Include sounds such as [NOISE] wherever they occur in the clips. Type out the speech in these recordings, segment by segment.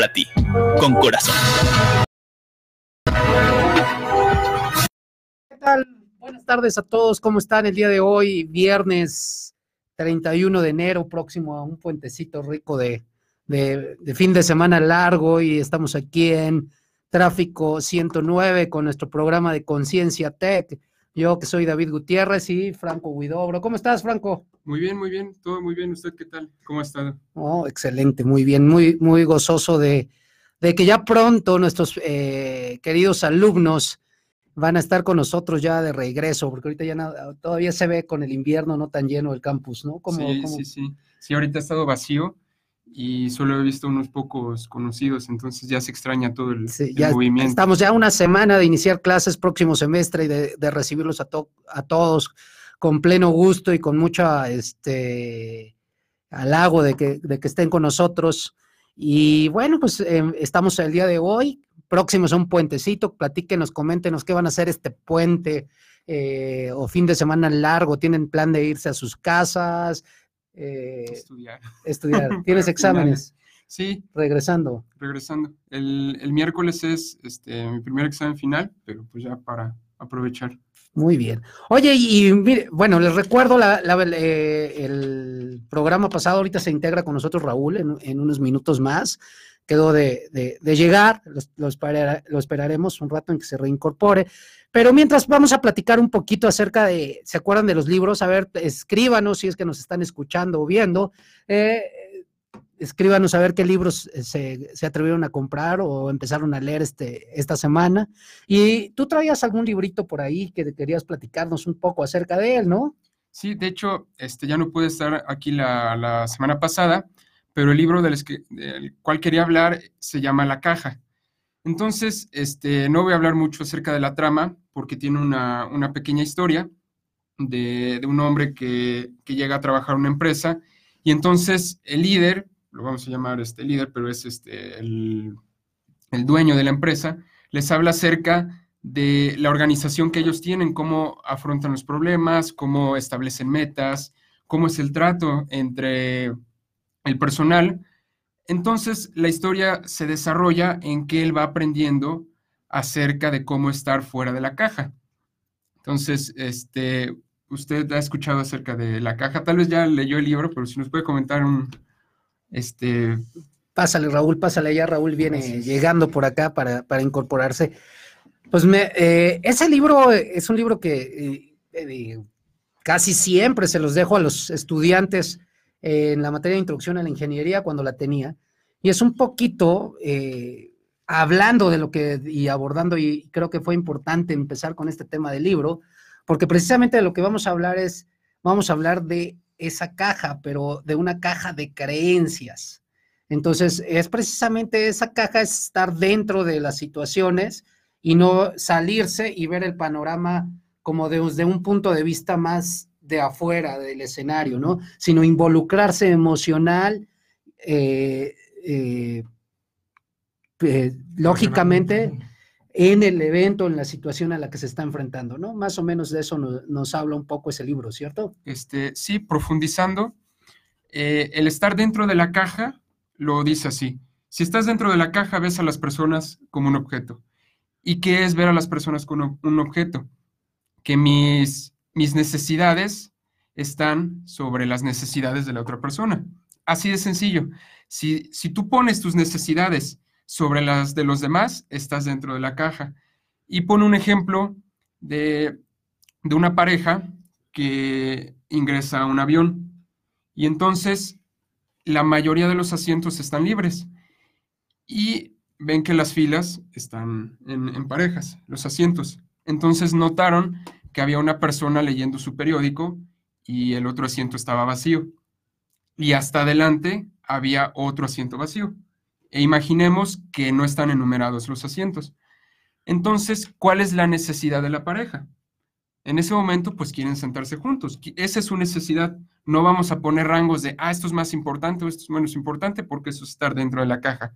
para ti, con corazón. ¿Qué tal? Buenas tardes a todos, ¿cómo están el día de hoy? Viernes 31 de enero, próximo a un puentecito rico de, fin de semana largo y estamos aquí en Tráfico 109 con nuestro programa de Conciencia Tech. Yo que soy David Gutiérrez y Franco Huidobro. ¿Cómo estás, Franco? Muy bien, muy bien, todo muy bien. ¿Usted qué tal? ¿Cómo ha estado? Oh, excelente, muy bien, muy, muy gozoso de, de que ya pronto nuestros eh, queridos alumnos van a estar con nosotros ya de regreso, porque ahorita ya nada, todavía se ve con el invierno no tan lleno el campus, ¿no? Como, sí, sí, sí. Sí, ahorita ha estado vacío y solo he visto unos pocos conocidos, entonces ya se extraña todo el, sí, el ya movimiento. Estamos ya una semana de iniciar clases próximo semestre y de, de recibirlos a, to a todos con pleno gusto y con mucha este halago de que, de que estén con nosotros. Y bueno, pues eh, estamos el día de hoy, próximos a un puentecito, platíquenos, coméntenos qué van a hacer este puente eh, o fin de semana largo, tienen plan de irse a sus casas, eh, estudiar. Estudiar. [LAUGHS] ¿Tienes exámenes? Sí. Regresando. Regresando. El, el miércoles es este, mi primer examen final, pero pues ya para aprovechar. Muy bien. Oye, y, mire, bueno, les recuerdo la, la, eh, el programa pasado, ahorita se integra con nosotros Raúl en, en unos minutos más, quedó de, de, de llegar, lo, lo, esperar, lo, esperaremos un rato en que se reincorpore, pero mientras vamos a platicar un poquito acerca de, ¿se acuerdan de los libros? A ver, escríbanos si es que nos están escuchando o viendo, eh, escríbanos a ver qué libros se, se, atrevieron a comprar o empezaron a leer este, esta semana. Y tú traías algún librito por ahí que querías platicarnos un poco acerca de él, ¿no? Sí, de hecho, este, ya no pude estar aquí la, semana pasada, pero el libro del, del, cual quería hablar se llama La Caja. Entonces, este, no voy a hablar mucho acerca de la trama, porque tiene una, una pequeña historia de, de un hombre que, que llega a trabajar en una empresa y entonces el líder lo vamos a llamar este líder, pero es este, el, el, dueño de la empresa, les habla acerca de la organización que ellos tienen, cómo afrontan los problemas, cómo establecen metas, cómo es el trato entre el personal. Entonces, la historia se desarrolla en que él va aprendiendo acerca de cómo estar fuera de la caja. Entonces, este, usted ha escuchado acerca de la caja, tal vez ya leyó el libro, pero si nos puede comentar un, este... Pásale, Raúl, pásale, ya Raúl viene Gracias. llegando por acá para, para incorporarse. Pues me, eh, ese libro es un libro que eh, eh, casi siempre se los dejo a los estudiantes en la materia de introducción a la ingeniería cuando la tenía, y es un poquito eh, hablando de lo que y abordando, y creo que fue importante empezar con este tema del libro, porque precisamente de lo que vamos a hablar es, vamos a hablar de esa caja, pero de una caja de creencias. Entonces, es precisamente esa caja, es estar dentro de las situaciones y no salirse y ver el panorama como desde un punto de vista más de afuera del escenario, ¿no? Sino involucrarse emocional, eh, eh, eh, lógicamente, en el evento, en la situación a la que se está enfrentando, ¿no? Más o menos de eso nos, nos habla un poco ese libro, ¿cierto? Este, sí, profundizando, el estar dentro de la caja lo dice así. Si estás dentro de la caja, ves a las personas como un objeto. ¿Y qué es ver a las personas como un objeto? Que mis, mis necesidades están sobre las necesidades de la otra persona. Así de sencillo. Si, si tú pones tus necesidades sobre las de los demás, estás dentro de la caja. Y pone un ejemplo de, de una pareja que ingresa a un avión y entonces la mayoría de los asientos están libres y ven que las filas están en, en, parejas, los asientos. Entonces notaron que había una persona leyendo su periódico y el otro asiento estaba vacío. Y hasta adelante había otro asiento vacío e imaginemos que no están enumerados los asientos. Entonces, ¿cuál es la necesidad de la pareja? En ese momento, pues quieren sentarse juntos. Esa es su necesidad. No vamos a poner rangos de, ah, esto es más importante o esto es menos importante, porque eso es estar dentro de la caja.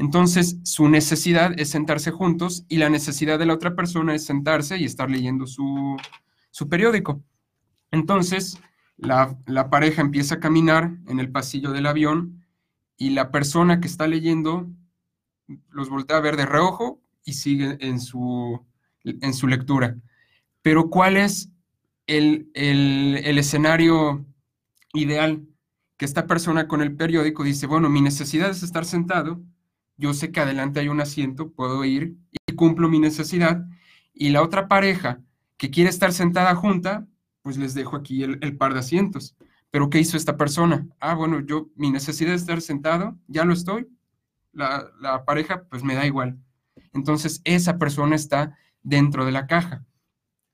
Entonces, su necesidad es sentarse juntos y la necesidad de la otra persona es sentarse y estar leyendo su, su periódico. Entonces, la, la pareja empieza a caminar en el pasillo del avión y la persona que está leyendo los voltea a ver de reojo y sigue en su, en su lectura. Pero ¿cuál es el, el escenario ideal? Que esta persona con el periódico dice, bueno, mi necesidad es estar sentado, yo sé que adelante hay un asiento, puedo ir y cumplo mi necesidad. Y la otra pareja que quiere estar sentada junta, pues les dejo aquí el, par de asientos. Pero ¿qué hizo esta persona? Ah, bueno, yo, mi necesidad de estar sentado, ya lo estoy. La, la pareja, pues me da igual. Entonces, esa persona está dentro de la caja.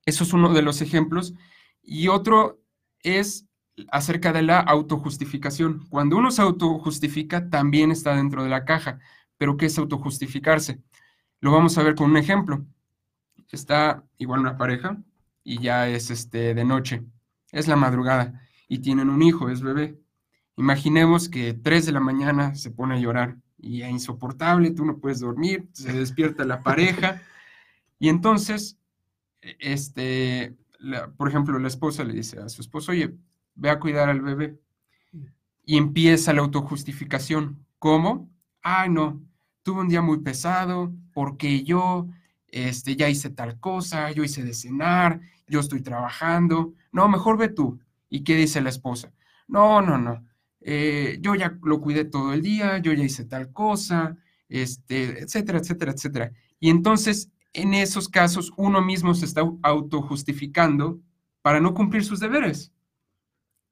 Eso es uno de los ejemplos. Y otro es acerca de la autojustificación. Cuando uno se autojustifica, también está dentro de la caja. Pero ¿qué es autojustificarse? Lo vamos a ver con un ejemplo. Está igual una pareja y ya es este de noche. Es la madrugada y tienen un hijo, es bebé. Imaginemos que 3 de la mañana se pone a llorar y es insoportable, tú no puedes dormir, se despierta la pareja [LAUGHS] y entonces, este, por ejemplo, la esposa le dice a su esposo, oye, ve a cuidar al bebé. Y empieza la autojustificación. ¿Cómo? Ay, no, tuve un día muy pesado porque yo este, ya hice tal cosa, yo hice de cenar, yo estoy trabajando. No, mejor ve tú. ¿Y qué dice la esposa? No, no, no. Eh, yo ya lo cuidé todo el día, yo ya hice tal cosa, este, etcétera, etcétera, etcétera. Y entonces, en esos casos, uno mismo se está autojustificando para no cumplir sus deberes.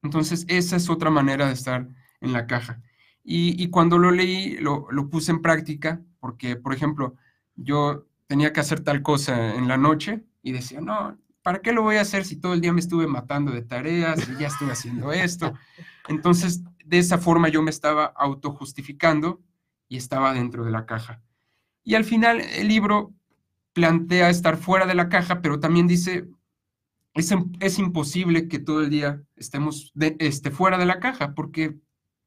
Entonces, esa es otra manera de estar en la caja. Y, cuando lo leí, lo, puse en práctica, porque, por ejemplo, yo tenía que hacer tal cosa en la noche y decía, no, ¿para qué lo voy a hacer si todo el día me estuve matando de tareas y ya estoy haciendo esto? Entonces, de esa forma yo me estaba autojustificando y estaba dentro de la caja. Y al final el libro plantea estar fuera de la caja, pero también dice, es, es imposible que todo el día estemos este, fuera de la caja, porque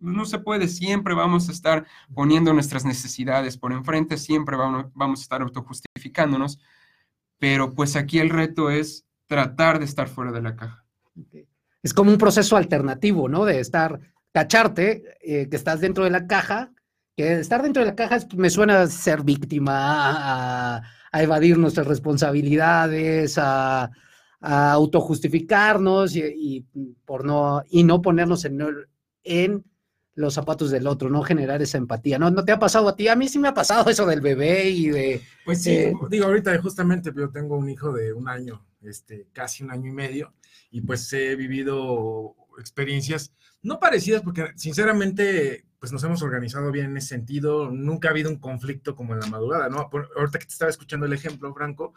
no se puede, siempre vamos a estar poniendo nuestras necesidades por enfrente, siempre vamos, a estar autojustificándonos, pero pues aquí el reto es tratar de estar fuera de la caja. Es como un proceso alternativo, ¿no? De estar, cacharte, eh, que estás dentro de la caja, que estar dentro de la caja me suena a ser víctima, a, evadir nuestras responsabilidades, a, autojustificarnos y, por no, y no ponernos en los zapatos del otro, no generar esa empatía. ¿No, ¿No te ha pasado a ti? A mí sí me ha pasado eso del bebé y de... Pues sí, eh, digo, ahorita justamente yo tengo un hijo de un año, este, casi un año y medio, y pues he vivido experiencias no parecidas, porque sinceramente, pues nos hemos organizado bien en ese sentido, nunca ha habido un conflicto como en la madrugada, ¿no? ahorita que te estaba escuchando el ejemplo, Franco,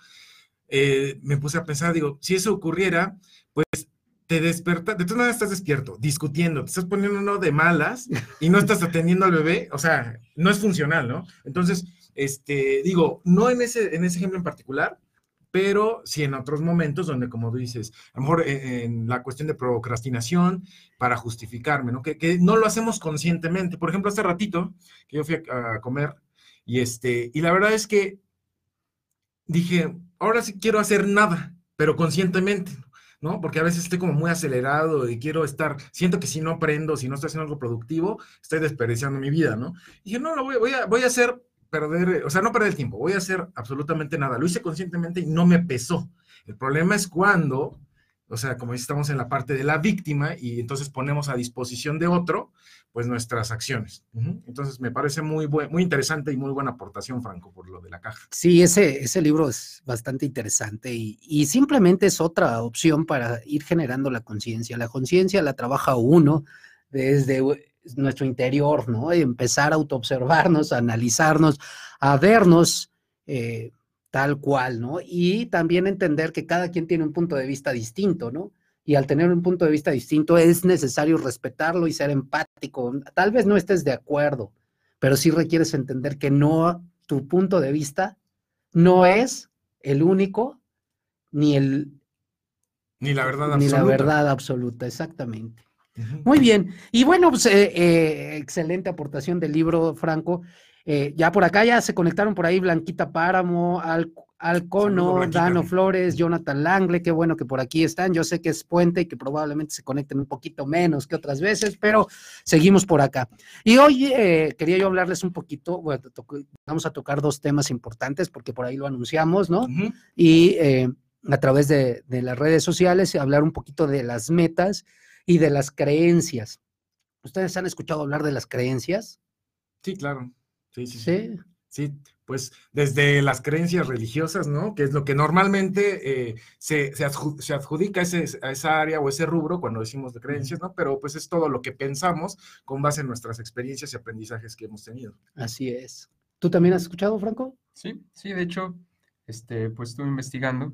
eh, me puse a pensar, digo, si eso ocurriera, pues te despertas, de todas maneras estás despierto, discutiendo, te estás poniendo uno de malas y no estás atendiendo al bebé, o sea, no es funcional, ¿no? Entonces, este, digo, no en ese, en ese ejemplo en particular, pero sí en otros momentos donde, como dices, a lo mejor eh, en, la cuestión de procrastinación para justificarme, ¿no? Que, no lo hacemos conscientemente. Por ejemplo, hace ratito que yo fui a, a comer y este, y la verdad es que dije, ahora sí quiero hacer nada, pero conscientemente. ¿No? Porque a veces estoy como muy acelerado y quiero estar, siento que si no aprendo, si no estoy haciendo algo productivo, estoy desperdiciando mi vida, ¿no? Y dije, no, no, voy, voy, a, voy a hacer, perder, o sea, no perder el tiempo, voy a hacer absolutamente nada. Lo hice conscientemente y no me pesó. El problema es cuando o sea, como estamos en la parte de la víctima y entonces ponemos a disposición de otro, pues nuestras acciones. Entonces me parece muy, muy interesante y muy buena aportación, Franco, por lo de la caja. Sí, ese, ese libro es bastante interesante y, y simplemente es otra opción para ir generando la conciencia. La conciencia la trabaja uno desde nuestro interior, ¿no? Empezar a autoobservarnos, a analizarnos, a vernos. Eh, tal cual, ¿no? Y también entender que cada quien tiene un punto de vista distinto, ¿no? Y al tener un punto de vista distinto es necesario respetarlo y ser empático. Tal vez no estés de acuerdo, pero sí requieres entender que no, tu punto de vista no es el único ni el... Ni la verdad absoluta. Ni la verdad absoluta, exactamente. Muy bien. Y bueno, pues eh, eh, excelente aportación del libro, Franco. Eh, ya por acá ya se conectaron por ahí Blanquita Páramo, Alcono, Dano Flores, Jonathan Langle, qué bueno que por aquí están. Yo sé que es puente y que probablemente se conecten un poquito menos que otras veces, pero seguimos por acá. Y hoy eh, quería yo hablarles un poquito, bueno, vamos a tocar dos temas importantes porque por ahí lo anunciamos, ¿no? Y eh, a través de, de las redes sociales, hablar un poquito de las metas y de las creencias. ¿Ustedes han escuchado hablar de las creencias? Sí, claro. Sí, sí, sí. Sí, pues desde las creencias religiosas, ¿no? Que es lo que normalmente eh, se, se, adjudica a, esa área o ese rubro cuando decimos de creencias, ¿no? Pero pues es todo lo que pensamos con base en nuestras experiencias y aprendizajes que hemos tenido. Así es. ¿Tú también has escuchado, Franco? Sí, sí, de hecho, este, pues estuve investigando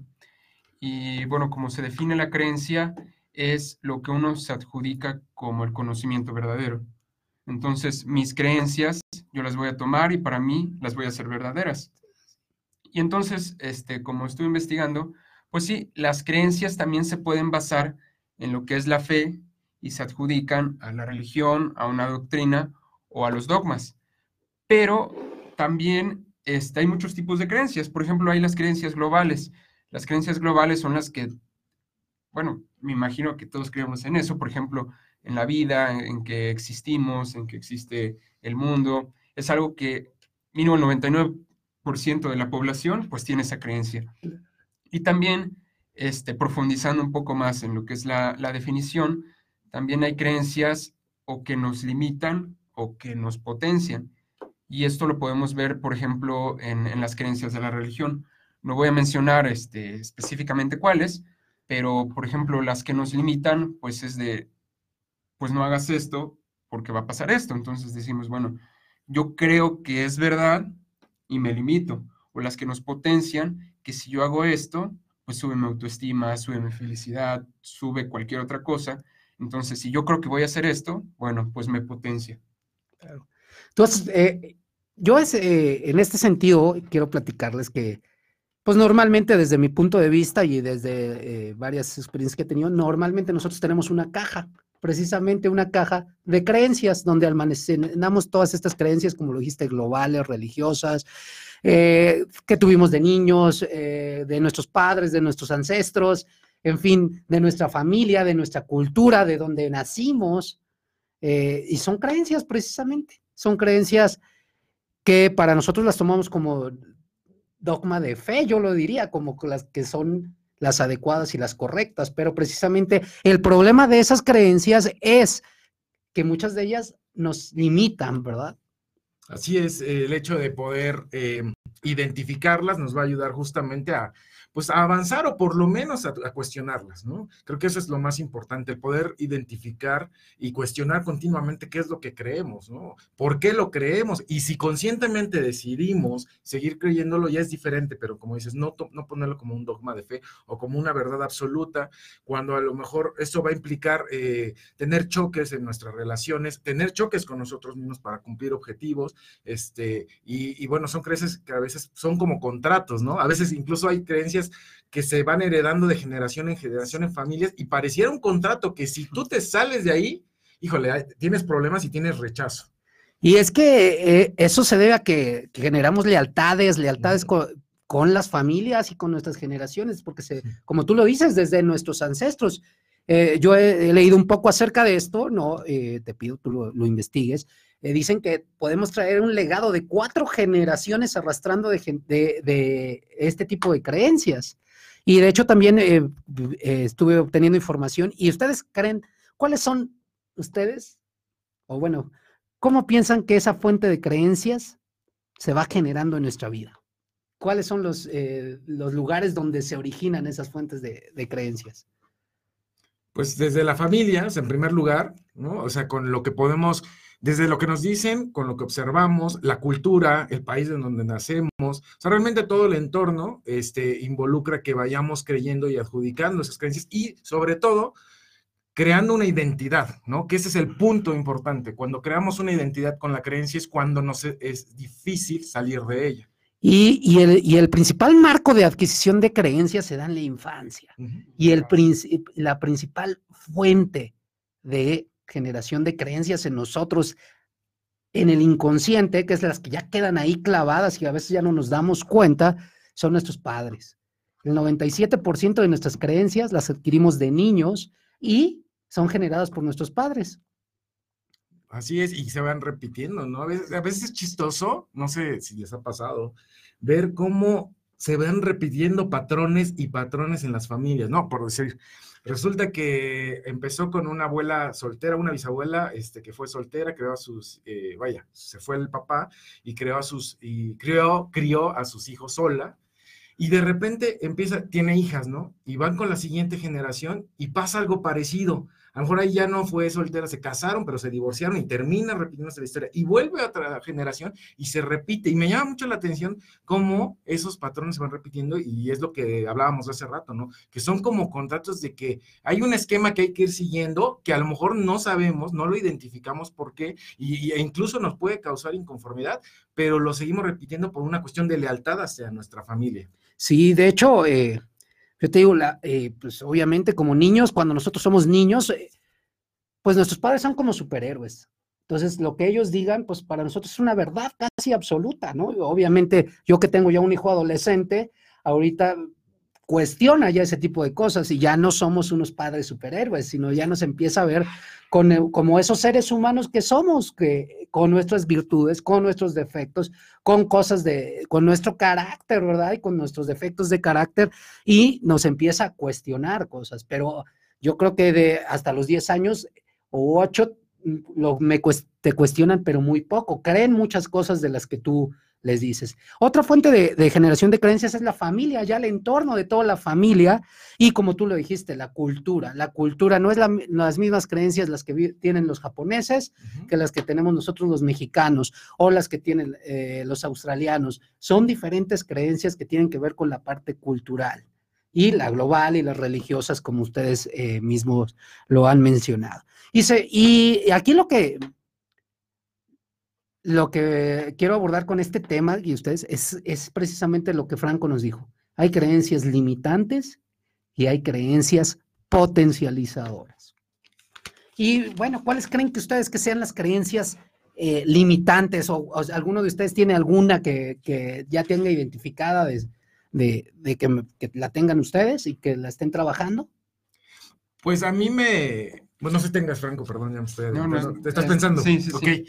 y bueno, como se define la creencia, es lo que uno se adjudica como el conocimiento verdadero. Entonces, mis creencias yo las voy a tomar y para mí las voy a hacer verdaderas. Y entonces, este, como estuve investigando, pues sí, las creencias también se pueden basar en lo que es la fe y se adjudican a la religión, a una doctrina o a los dogmas. Pero también este, hay muchos tipos de creencias. Por ejemplo, hay las creencias globales. Las creencias globales son las que bueno, me imagino que todos creemos en eso, por ejemplo, en la vida, en, que existimos, en que existe el mundo. Es algo que mínimo el 99% de la población pues tiene esa creencia. Y también, este, profundizando un poco más en lo que es la, definición, también hay creencias o que nos limitan o que nos potencian. Y esto lo podemos ver, por ejemplo, en, en las creencias de la religión. No voy a mencionar este, específicamente cuáles, pero por ejemplo las que nos limitan, pues es de, pues no hagas esto porque va a pasar esto. Entonces decimos, bueno, yo creo que es verdad y me limito. O las que nos potencian, que si yo hago esto, pues sube mi autoestima, sube mi felicidad, sube cualquier otra cosa. Entonces, si yo creo que voy a hacer esto, bueno, pues me potencia. Claro. Entonces, eh, yo eh, en este sentido quiero platicarles que pues normalmente desde mi punto de vista y desde eh, varias experiencias que he tenido, normalmente nosotros tenemos una caja, precisamente una caja de creencias donde almacenamos todas estas creencias, como lo dijiste, globales, religiosas, eh, que tuvimos de niños, eh, de nuestros padres, de nuestros ancestros, en fin, de nuestra familia, de nuestra cultura, de donde nacimos. y son creencias precisamente, son creencias que para nosotros las tomamos como dogma de fe, yo lo diría, como las que son las adecuadas y las correctas, pero precisamente el problema de esas creencias es que muchas de ellas nos limitan, ¿verdad? Así es, el hecho de poder eh, identificarlas nos va a ayudar justamente a pues a avanzar o por lo menos a, cuestionarlas, ¿no? Creo que eso es lo más importante, el poder identificar y cuestionar continuamente qué es lo que creemos, ¿no? ¿Por qué lo creemos? Y si conscientemente decidimos seguir creyéndolo, ya es diferente, pero como dices, no, no ponerlo como un dogma de fe o como una verdad absoluta, cuando a lo mejor eso va a implicar eh, tener choques en nuestras relaciones, tener choques con nosotros mismos para cumplir objetivos, este, y, y bueno, son creencias que a veces son como contratos, ¿no? A veces incluso hay creencias que se van heredando de generación en generación en familias y pareciera un contrato que si tú te sales de ahí, híjole, tienes problemas y tienes rechazo. Y es que eh, eso se debe a que, generamos lealtades, lealtades con, las familias y con nuestras generaciones, porque se, como tú lo dices, desde nuestros ancestros. Eh, yo he, leído un poco acerca de esto, no, eh, te pido tú lo, investigues. Dicen que podemos traer un legado de cuatro generaciones arrastrando de, de este tipo de creencias. Y de hecho también estuve obteniendo información y ustedes creen, ¿cuáles son ustedes? O bueno, ¿Cómo piensan que esa fuente de creencias se va generando en nuestra vida? ¿Cuáles son los, eh, los lugares donde se originan esas fuentes de, creencias? Pues desde la familia, en primer lugar, ¿no? O sea, con lo que podemos, desde lo que nos dicen, con lo que observamos, la cultura, el país en donde nacemos, o sea, realmente todo el entorno este, involucra que vayamos creyendo y adjudicando esas creencias y sobre todo creando una identidad, ¿no? Que ese es el punto importante. Cuando creamos una identidad con la creencia es cuando nos e, es, difícil salir de ella. Y, el, principal marco de adquisición de creencias se da en la infancia. Y el, la principal fuente de generación de creencias en nosotros, en el inconsciente, que es las que ya quedan ahí clavadas y a veces ya no nos damos cuenta, son nuestros padres. El 97% de nuestras creencias las adquirimos de niños y son generadas por nuestros padres. Así es, y se van repitiendo, ¿no? A veces, a veces es chistoso, no sé si les ha pasado, ver cómo se van repitiendo patrones y patrones en las familias, ¿no? Por decir, resulta que empezó con una abuela soltera, una bisabuela, este, que fue soltera, creó a sus, eh, vaya, se fue el papá y creó a sus, y crió, crió a sus hijos sola, y de repente empieza, tiene hijas, ¿no? Y van con la siguiente generación y pasa algo parecido. A lo mejor ahí ya no fue soltera, se casaron, pero se divorciaron y termina repitiéndose la historia. Y vuelve a otra generación y se repite. Y me llama mucho la atención cómo esos patrones se van repitiendo y es lo que hablábamos hace rato, ¿no? Que son como contratos de que hay un esquema que hay que ir siguiendo que a lo mejor no sabemos, no lo identificamos por qué e incluso nos puede causar inconformidad, pero lo seguimos repitiendo por una cuestión de lealtad hacia nuestra familia. Sí, de hecho, eh, yo te digo, la, eh, pues obviamente como niños, cuando nosotros somos niños, eh, pues nuestros padres son como superhéroes. Entonces, lo que ellos digan, pues para nosotros es una verdad casi absoluta, ¿no? Obviamente, yo que tengo ya un hijo adolescente, ahorita cuestiona ya ese tipo de cosas y ya no somos unos padres superhéroes, sino ya nos empieza a ver con, eh, como esos seres humanos que somos, que con nuestras virtudes, con nuestros defectos, con cosas de, con nuestro carácter, ¿verdad? Y con nuestros defectos de carácter y nos empieza a cuestionar cosas, pero yo creo que de hasta los 10 años o 8 mm, lo, me, te cuestionan, pero muy poco, creen muchas cosas de las que tú les dices. Otra fuente de, generación de creencias es la familia, ya el entorno de toda la familia y como tú lo dijiste, la cultura. La cultura no es las mismas creencias las que tienen los japoneses que las que tenemos nosotros los mexicanos o las que tienen eh, los australianos. Son diferentes creencias que tienen que ver con la parte cultural y la global y las religiosas, como ustedes eh, mismos lo han mencionado. Y, y aquí lo que lo que quiero abordar con este tema y ustedes es, precisamente lo que Franco nos dijo. Hay creencias limitantes y hay creencias potencializadoras. Y bueno, ¿cuáles creen que ustedes que sean las creencias eh, limitantes o, alguno de ustedes tiene alguna que, ya tenga identificada de, que, la tengan ustedes y que la estén trabajando? Pues a mí me... Bueno, no sé si tengas, Franco, perdón, ya me estoy... No, ¿Te estás pensando? Sí, sí, sí.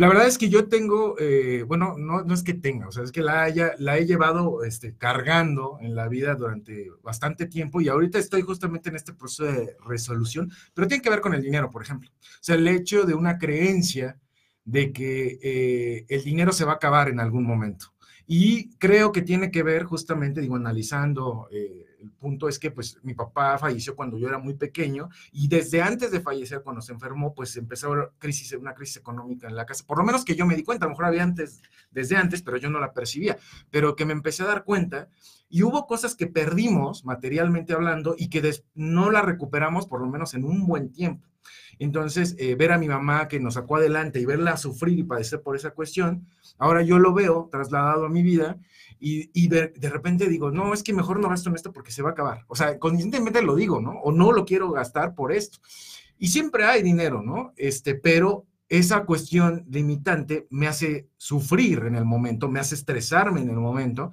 La verdad es que yo tengo, eh, bueno, no, no es que tenga, o sea, es que la, haya, la he llevado este, cargando en la vida durante bastante tiempo y ahorita estoy justamente en este proceso de resolución, pero tiene que ver con el dinero, por ejemplo. O sea, el hecho de una creencia de que eh, el dinero se va a acabar en algún momento. Y creo que tiene que ver justamente, digo, analizando eh, el punto es que pues mi papá falleció cuando yo era muy pequeño y desde antes de fallecer, cuando se enfermó, pues empezó a haber crisis, una crisis económica en la casa. Por lo menos que yo me di cuenta, a lo mejor había antes, desde antes, pero yo no la percibía, pero que me empecé a dar cuenta y hubo cosas que perdimos materialmente hablando y que no la recuperamos por lo menos en un buen tiempo. Entonces, eh, ver a mi mamá que nos sacó adelante y verla sufrir y padecer por esa cuestión, ahora yo lo veo trasladado a mi vida y, de, repente digo, no, es que mejor no gasto en esto porque se va a acabar. O sea, conscientemente lo digo, ¿no? O no lo quiero gastar por esto. Y siempre hay dinero, ¿no? Este, pero esa cuestión limitante me hace sufrir en el momento, me hace estresarme en el momento.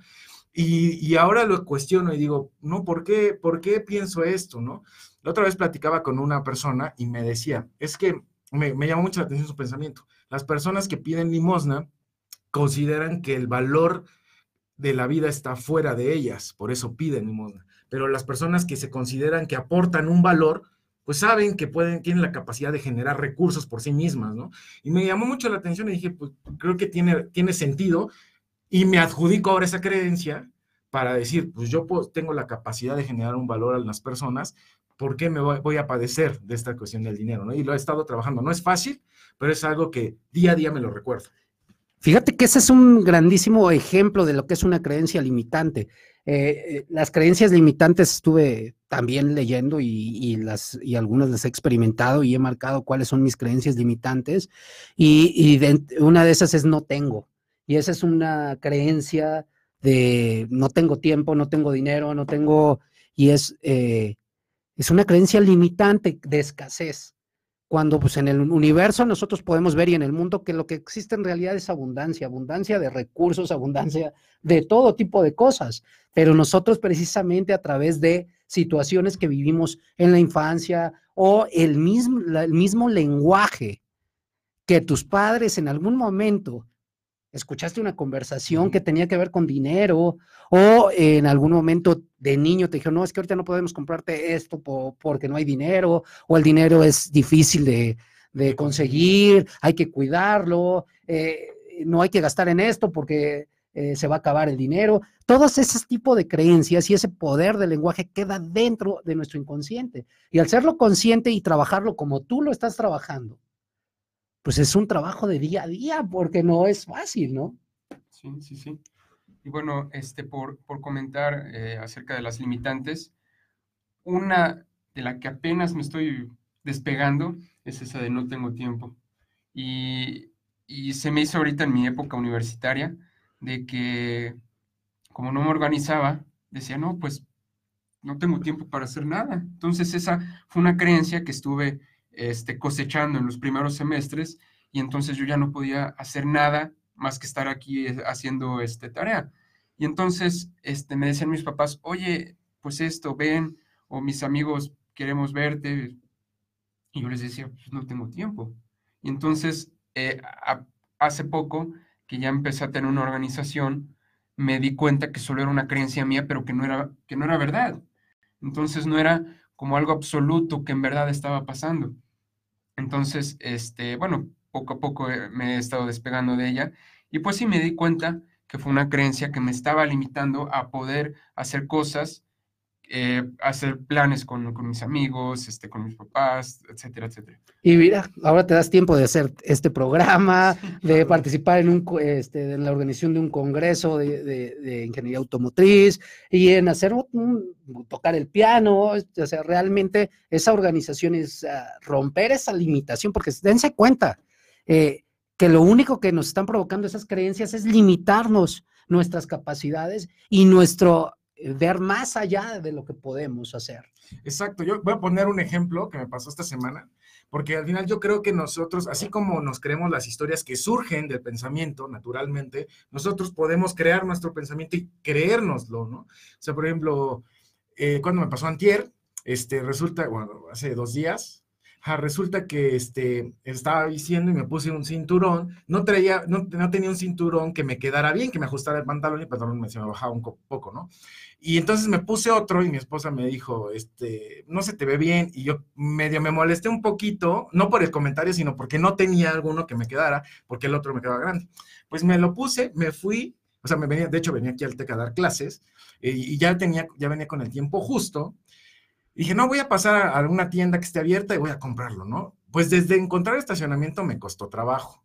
Y, ahora lo cuestiono y digo, no, ¿por qué, ¿por qué pienso esto, no? La otra vez platicaba con una persona y me decía, es que me, me llamó mucho la atención su pensamiento. Las personas que piden limosna consideran que el valor de la vida está fuera de ellas, por eso piden limosna. Pero las personas que se consideran que aportan un valor, pues saben que pueden, tienen la capacidad de generar recursos por sí mismas, ¿no? Y me llamó mucho la atención y dije, pues creo que tiene, tiene sentido y me adjudico ahora esa creencia para decir, pues yo tengo la capacidad de generar un valor a las personas, ¿por qué me voy, voy, a padecer de esta cuestión del dinero? ¿no? Y lo he estado trabajando. No es fácil, pero es algo que día a día me lo recuerdo. Fíjate que ese es un grandísimo ejemplo de lo que es una creencia limitante. Eh, eh, las creencias limitantes estuve también leyendo y, las, y algunas las he experimentado y he marcado cuáles son mis creencias limitantes. Y, una de esas es no tengo. Y esa es una creencia de no tengo tiempo, no tengo dinero, no tengo... Y es, eh, es una creencia limitante de escasez. Cuando pues en el universo nosotros podemos ver y en el mundo que lo que existe en realidad es abundancia, abundancia de recursos, abundancia de todo tipo de cosas, pero nosotros precisamente a través de situaciones que vivimos en la infancia o el mismo, el mismo lenguaje que tus padres en algún momento escuchaste una conversación que tenía que ver con dinero o en algún momento de niño te dijeron, no, es que ahorita no podemos comprarte esto porque no hay dinero o el dinero es difícil de, conseguir, hay que cuidarlo, eh, no hay que gastar en esto porque eh, se va a acabar el dinero. Todos esos tipos de creencias y ese poder del lenguaje queda dentro de nuestro inconsciente. Y al serlo consciente y trabajarlo como tú lo estás trabajando, pues es un trabajo de día a día, porque no es fácil, ¿no? Sí, sí, sí. Y bueno, este, por, comentar eh, acerca de las limitantes, una de la que apenas me estoy despegando es esa de no tengo tiempo. Y, y se me hizo ahorita en mi época universitaria de que como no me organizaba, decía, no, pues no tengo tiempo para hacer nada. Entonces esa fue una creencia que estuve este, cosechando en los primeros semestres y entonces yo ya no podía hacer nada más que estar aquí eh, haciendo este, tarea. Y entonces este, me decían mis papás, oye, pues esto, ven, o mis amigos queremos verte. Y yo les decía, pues no tengo tiempo. Y entonces, eh, hace poco que ya empecé a tener una organización, me di cuenta que solo era una creencia mía, pero que no era, que no era verdad. Entonces no era como algo absoluto que en verdad estaba pasando. Entonces, este, bueno, poco a poco eh, me he estado despegando de ella y pues sí me di cuenta que fue una creencia que me estaba limitando a poder hacer cosas, eh, hacer planes con, con, mis amigos, este, con mis papás, etcétera, etcétera. Y mira, ahora te das tiempo de hacer este programa, de participar en, un, este, en la organización de un congreso de, de, ingeniería automotriz y en hacer un, tocar el piano, o sea, realmente esa organización es ah, romper esa limitación, porque dense cuenta, eh, que lo único que nos están provocando esas creencias es limitarnos nuestras capacidades y nuestro ver más allá de lo que podemos hacer. Exacto, yo voy a poner un ejemplo que me pasó esta semana, porque al final yo creo que nosotros, así como nos creemos las historias que surgen del pensamiento naturalmente, nosotros podemos crear nuestro pensamiento y creérnoslo, ¿no? O sea, por ejemplo, eh, cuando me pasó antier, este, resulta, bueno, hace dos días, resulta que este, estaba diciendo y me puse un cinturón, no traía, no, tenía un cinturón que me quedara bien, que me ajustara el pantalón y el pantalón me, se me bajaba un poco, ¿no? Y entonces me puse otro y mi esposa me dijo, este, no se te ve bien, y yo medio me molesté un poquito, no por el comentario, sino porque no tenía alguno que me quedara, porque el otro me quedaba grande. Pues me lo puse, me fui, o sea, me venía, de hecho venía aquí al TEC a dar clases, eh, y ya tenía, ya venía con el tiempo justo, dije, no, voy a pasar a alguna tienda que esté abierta y voy a comprarlo, ¿no? Pues desde encontrar estacionamiento me costó trabajo.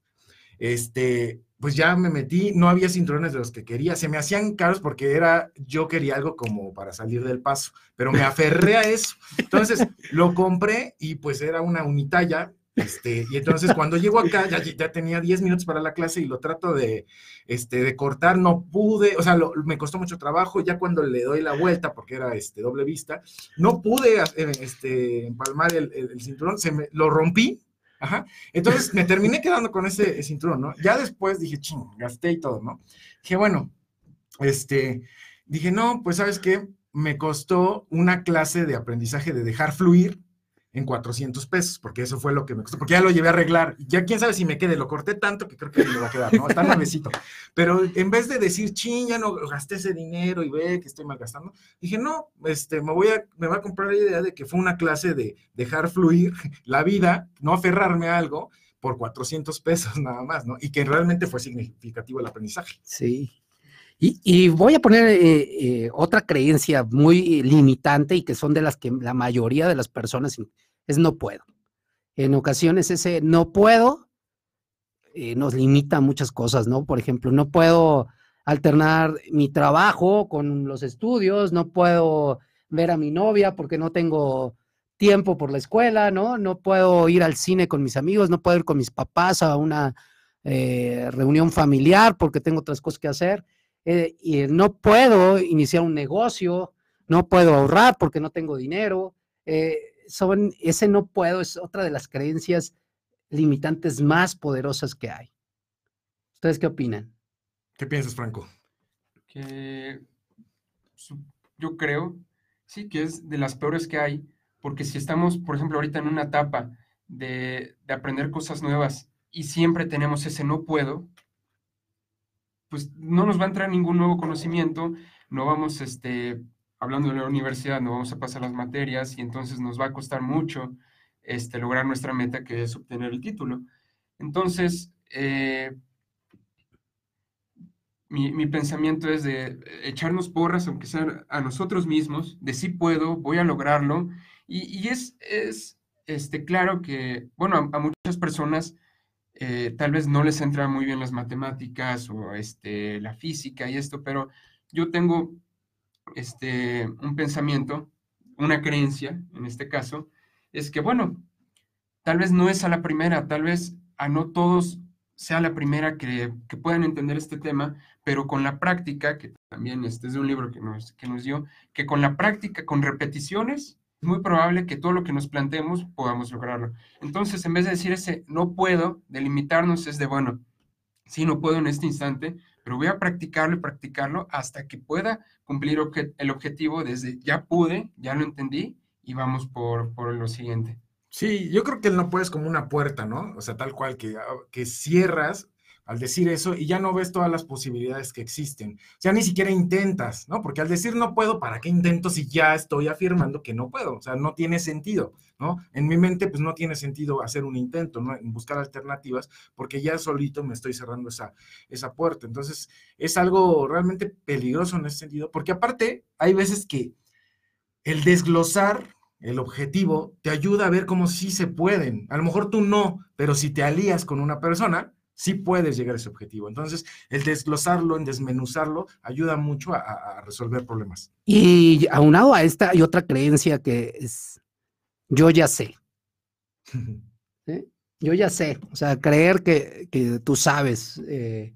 Este, pues ya me metí, no había cinturones de los que quería, se me hacían caros porque era, yo quería algo como para salir del paso, pero me aferré a eso. Entonces lo compré y pues era una unitalla este, y entonces cuando llego acá, ya, ya, tenía 10 minutos para la clase y lo trato de, este, de cortar, no pude, o sea, me costó mucho trabajo, ya cuando le doy la vuelta, porque era este, doble vista, no pude eh, este, empalmar el, el, cinturón, se me, lo rompí, ajá, entonces me terminé quedando con ese cinturón, ¿no? Ya después dije, ching, gasté y todo, ¿no? Dije, bueno, este, dije, no, pues sabes qué, me costó una clase de aprendizaje de dejar fluir, en 400 pesos, porque eso fue lo que me costó, porque ya lo llevé a arreglar. Ya quién sabe si me quede, lo corté tanto que creo que me va a quedar, ¿no? Está nuevecito. [LAUGHS] Pero en vez de decir, ching, ya no gasté ese dinero y ve que estoy malgastando, dije, no, este, me voy a, me va a comprar la idea de que fue una clase de dejar fluir la vida, no aferrarme a algo por 400 pesos nada más, ¿no? Y que realmente fue significativo el aprendizaje. Sí. Y, voy a poner eh, eh, otra creencia muy limitante y que son de las que la mayoría de las personas es no puedo. En ocasiones ese no puedo eh, nos limita a muchas cosas, ¿no? Por ejemplo, no puedo alternar mi trabajo con los estudios, no puedo ver a mi novia porque no tengo tiempo por la escuela, ¿no? No puedo ir al cine con mis amigos, no puedo ir con mis papás a una reunión familiar porque tengo otras cosas que hacer. Eh, y no puedo iniciar un negocio, no puedo ahorrar porque no tengo dinero. Eh, son, ese no puedo es otra de las creencias limitantes más poderosas que hay. ¿Ustedes qué opinan? ¿Qué piensas, Franco? Que yo creo, sí, que es de las peores que hay, porque si estamos, por ejemplo, ahorita en una etapa de, de aprender cosas nuevas y siempre tenemos ese no puedo, pues no nos va a entrar ningún nuevo conocimiento, no vamos, este, hablando de la universidad, no vamos a pasar las materias y entonces nos va a costar mucho este, lograr nuestra meta, que es obtener el título. Entonces, eh, mi, pensamiento es de echarnos porras, aunque sea a nosotros mismos, de sí puedo, voy a lograrlo. Y, es, es este, claro que, bueno, a, muchas personas eh, tal vez no les entra muy bien las matemáticas o este, la física y esto, pero yo tengo este, un pensamiento, una creencia, en este caso, es que, bueno, tal vez no es a la primera, tal vez a no todos sea la primera que, puedan entender este tema, pero con la práctica, que también este es de un libro que nos, que nos dio, que con la práctica, con repeticiones, es muy probable que todo lo que nos planteemos podamos lograrlo. Entonces, en vez de decir ese no puedo, delimitarnos es de, bueno, sí, no puedo en este instante, pero voy a practicarlo y practicarlo hasta que pueda cumplir el objetivo desde ya pude, ya lo entendí y vamos por, por lo siguiente. Sí, yo creo que el no puedes como una puerta, ¿no? O sea, tal cual que, ah, que cierras al decir eso y ya no ves todas las posibilidades que existen. O sea, ni siquiera intentas, ¿no? Porque al decir no puedo, ¿para qué intento si ya estoy afirmando que no puedo? O sea, no tiene sentido, ¿no? En mi mente, pues no tiene sentido hacer un intento, ¿no? Buscar alternativas, porque ya solito me estoy cerrando esa, esa puerta. Entonces, es algo realmente peligroso en ese sentido, porque aparte, hay veces que el desglosar el objetivo te ayuda a ver cómo sí se pueden. A lo mejor tú no, pero si te alías con una persona, sí puedes llegar a ese objetivo. Entonces, el desglosarlo, en desmenuzarlo, ayuda mucho a, resolver problemas. Y aunado a esta, hay otra creencia que es, yo ya sé. [LAUGHS] Yo ya sé, o sea, creer que, que tú sabes. Eh,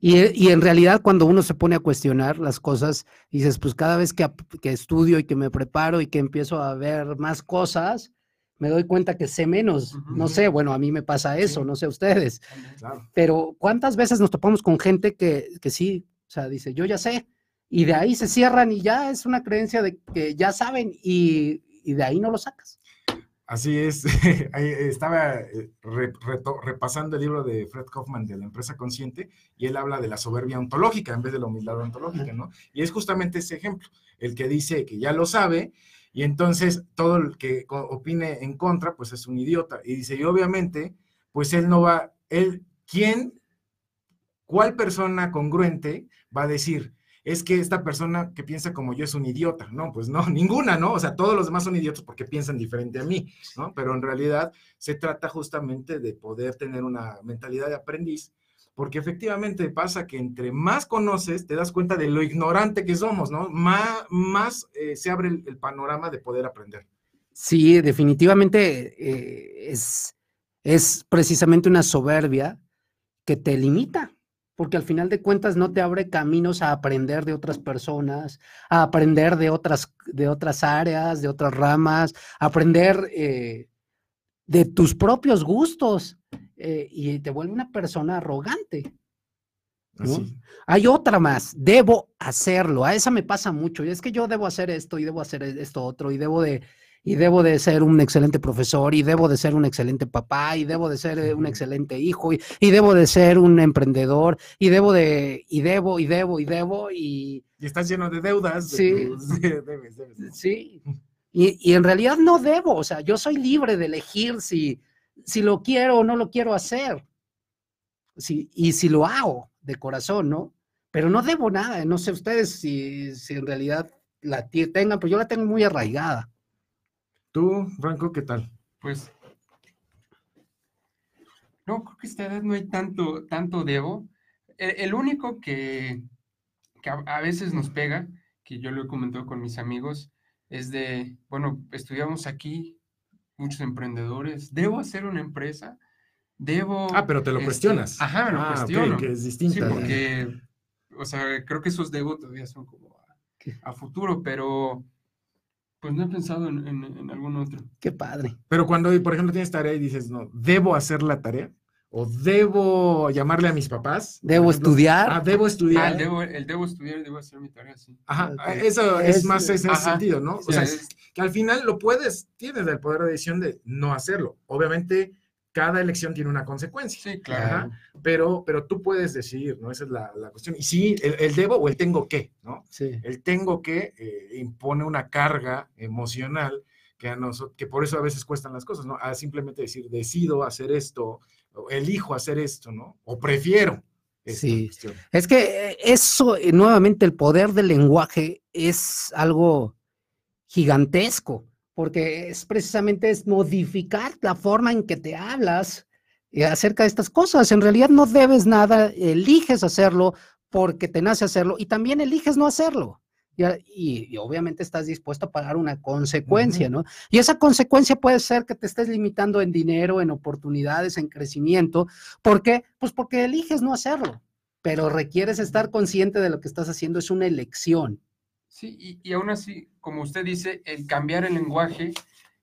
y, en realidad cuando uno se pone a cuestionar las cosas, dices, pues cada vez que, que, estudio y que me preparo y que empiezo a ver más cosas, me doy cuenta que sé menos. No sé, bueno, a mí me pasa eso, no sé ustedes. Pero ¿cuántas veces nos topamos con gente que, que sí, o sea, dice, yo ya sé, y de ahí se cierran y ya es una creencia de que ya saben y, y de ahí no lo sacas? Así es, [LAUGHS] estaba eh, repasando el libro de Fred Kaufman de la empresa consciente y él habla de la soberbia ontológica en vez de la humildad ontológica, ¿no? Y es justamente ese ejemplo, el que dice que ya lo sabe y entonces todo el que opine en contra, pues es un idiota. Y dice, y obviamente, pues él no va, él, ¿quién, cuál persona congruente va a decir, es que esta persona que piensa como yo es un idiota. No, pues no, [LAUGHS] ninguna, ¿no? O sea, todos los demás son idiotas porque piensan diferente a mí, ¿no? Pero en realidad se trata justamente de poder tener una mentalidad de aprendiz, porque efectivamente pasa que entre más conoces, te das cuenta de lo ignorante que somos, ¿no? Más, más eh, se abre el, panorama de poder aprender. Sí, definitivamente eh, es, es precisamente una soberbia que te limita, porque al final de cuentas no te abre caminos a aprender de otras personas, a aprender de otras, de otras áreas, de otras ramas, a aprender eh, de tus propios gustos eh, y te vuelve una persona arrogante. Hay otra más, debo hacerlo, a esa me pasa mucho, y es que yo debo hacer esto y debo hacer esto otro y debo de y debo de ser un excelente profesor, y debo de ser un excelente papá, y debo de ser eh, un excelente hijo, y, debo de ser un emprendedor, y debo de, y debo, y debo, y debo, y... Y estás lleno de deudas. Sí. [LAUGHS] Sí. Y, en realidad no debo, o sea, yo soy libre de elegir si, si lo quiero o no lo quiero hacer. Sí, y si lo hago de corazón, ¿no? Pero no debo nada, no sé ustedes si, si en realidad la tengan, pero yo la tengo muy arraigada. Tú, Franco, ¿qué tal? Pues, no, creo que a esta edad no hay tanto, tanto debo. El, único que, a, veces nos pega, que yo lo he comentado con mis amigos, es de, bueno, estudiamos aquí muchos emprendedores, ¿debo hacer una empresa? ¿Debo...? Ah, pero te lo este, cuestionas. Ajá, lo ah, cuestiono. que es distinta. Sí, porque, o sea, creo que esos debo todavía son como a futuro, pero Pues no he pensado en, en, algún otro. Qué padre. Pero cuando, por ejemplo, tienes tarea y dices, no, debo hacer la tarea, o debo llamarle a mis papás. Debo estudiar. Ah, debo estudiar. Ah, el, debo, el debo estudiar, debo hacer mi tarea, sí. Ajá, eso es, más ese sentido, ¿no? o sea, que al final lo puedes, tienes el poder de decisión de no hacerlo. Obviamente, cada elección tiene una consecuencia. Sí, claro. pero, pero tú puedes decidir, ¿no? Esa es la, la cuestión. Y sí, el, debo o el tengo que, ¿no? Sí. El tengo que eh, impone una carga emocional que, a nosotros, que por eso a veces cuestan las cosas, ¿no? A simplemente decir, decido hacer esto, elijo hacer esto, ¿no? O prefiero. Sí, es que eh, eso, eh, nuevamente, el poder del lenguaje es algo gigantesco porque es precisamente es modificar la forma en que te hablas eh, acerca de estas cosas. En realidad no debes nada, eliges hacerlo porque te nace hacerlo y también eliges no hacerlo. Y, obviamente estás dispuesto a pagar una consecuencia, ¿no? Y esa consecuencia puede ser que te estés limitando en dinero, en oportunidades, en crecimiento. ¿Por qué? Pues porque eliges no hacerlo, pero requieres estar consciente de lo que estás haciendo, es una elección. Sí, y, y, aún así, como usted dice, el cambiar el lenguaje,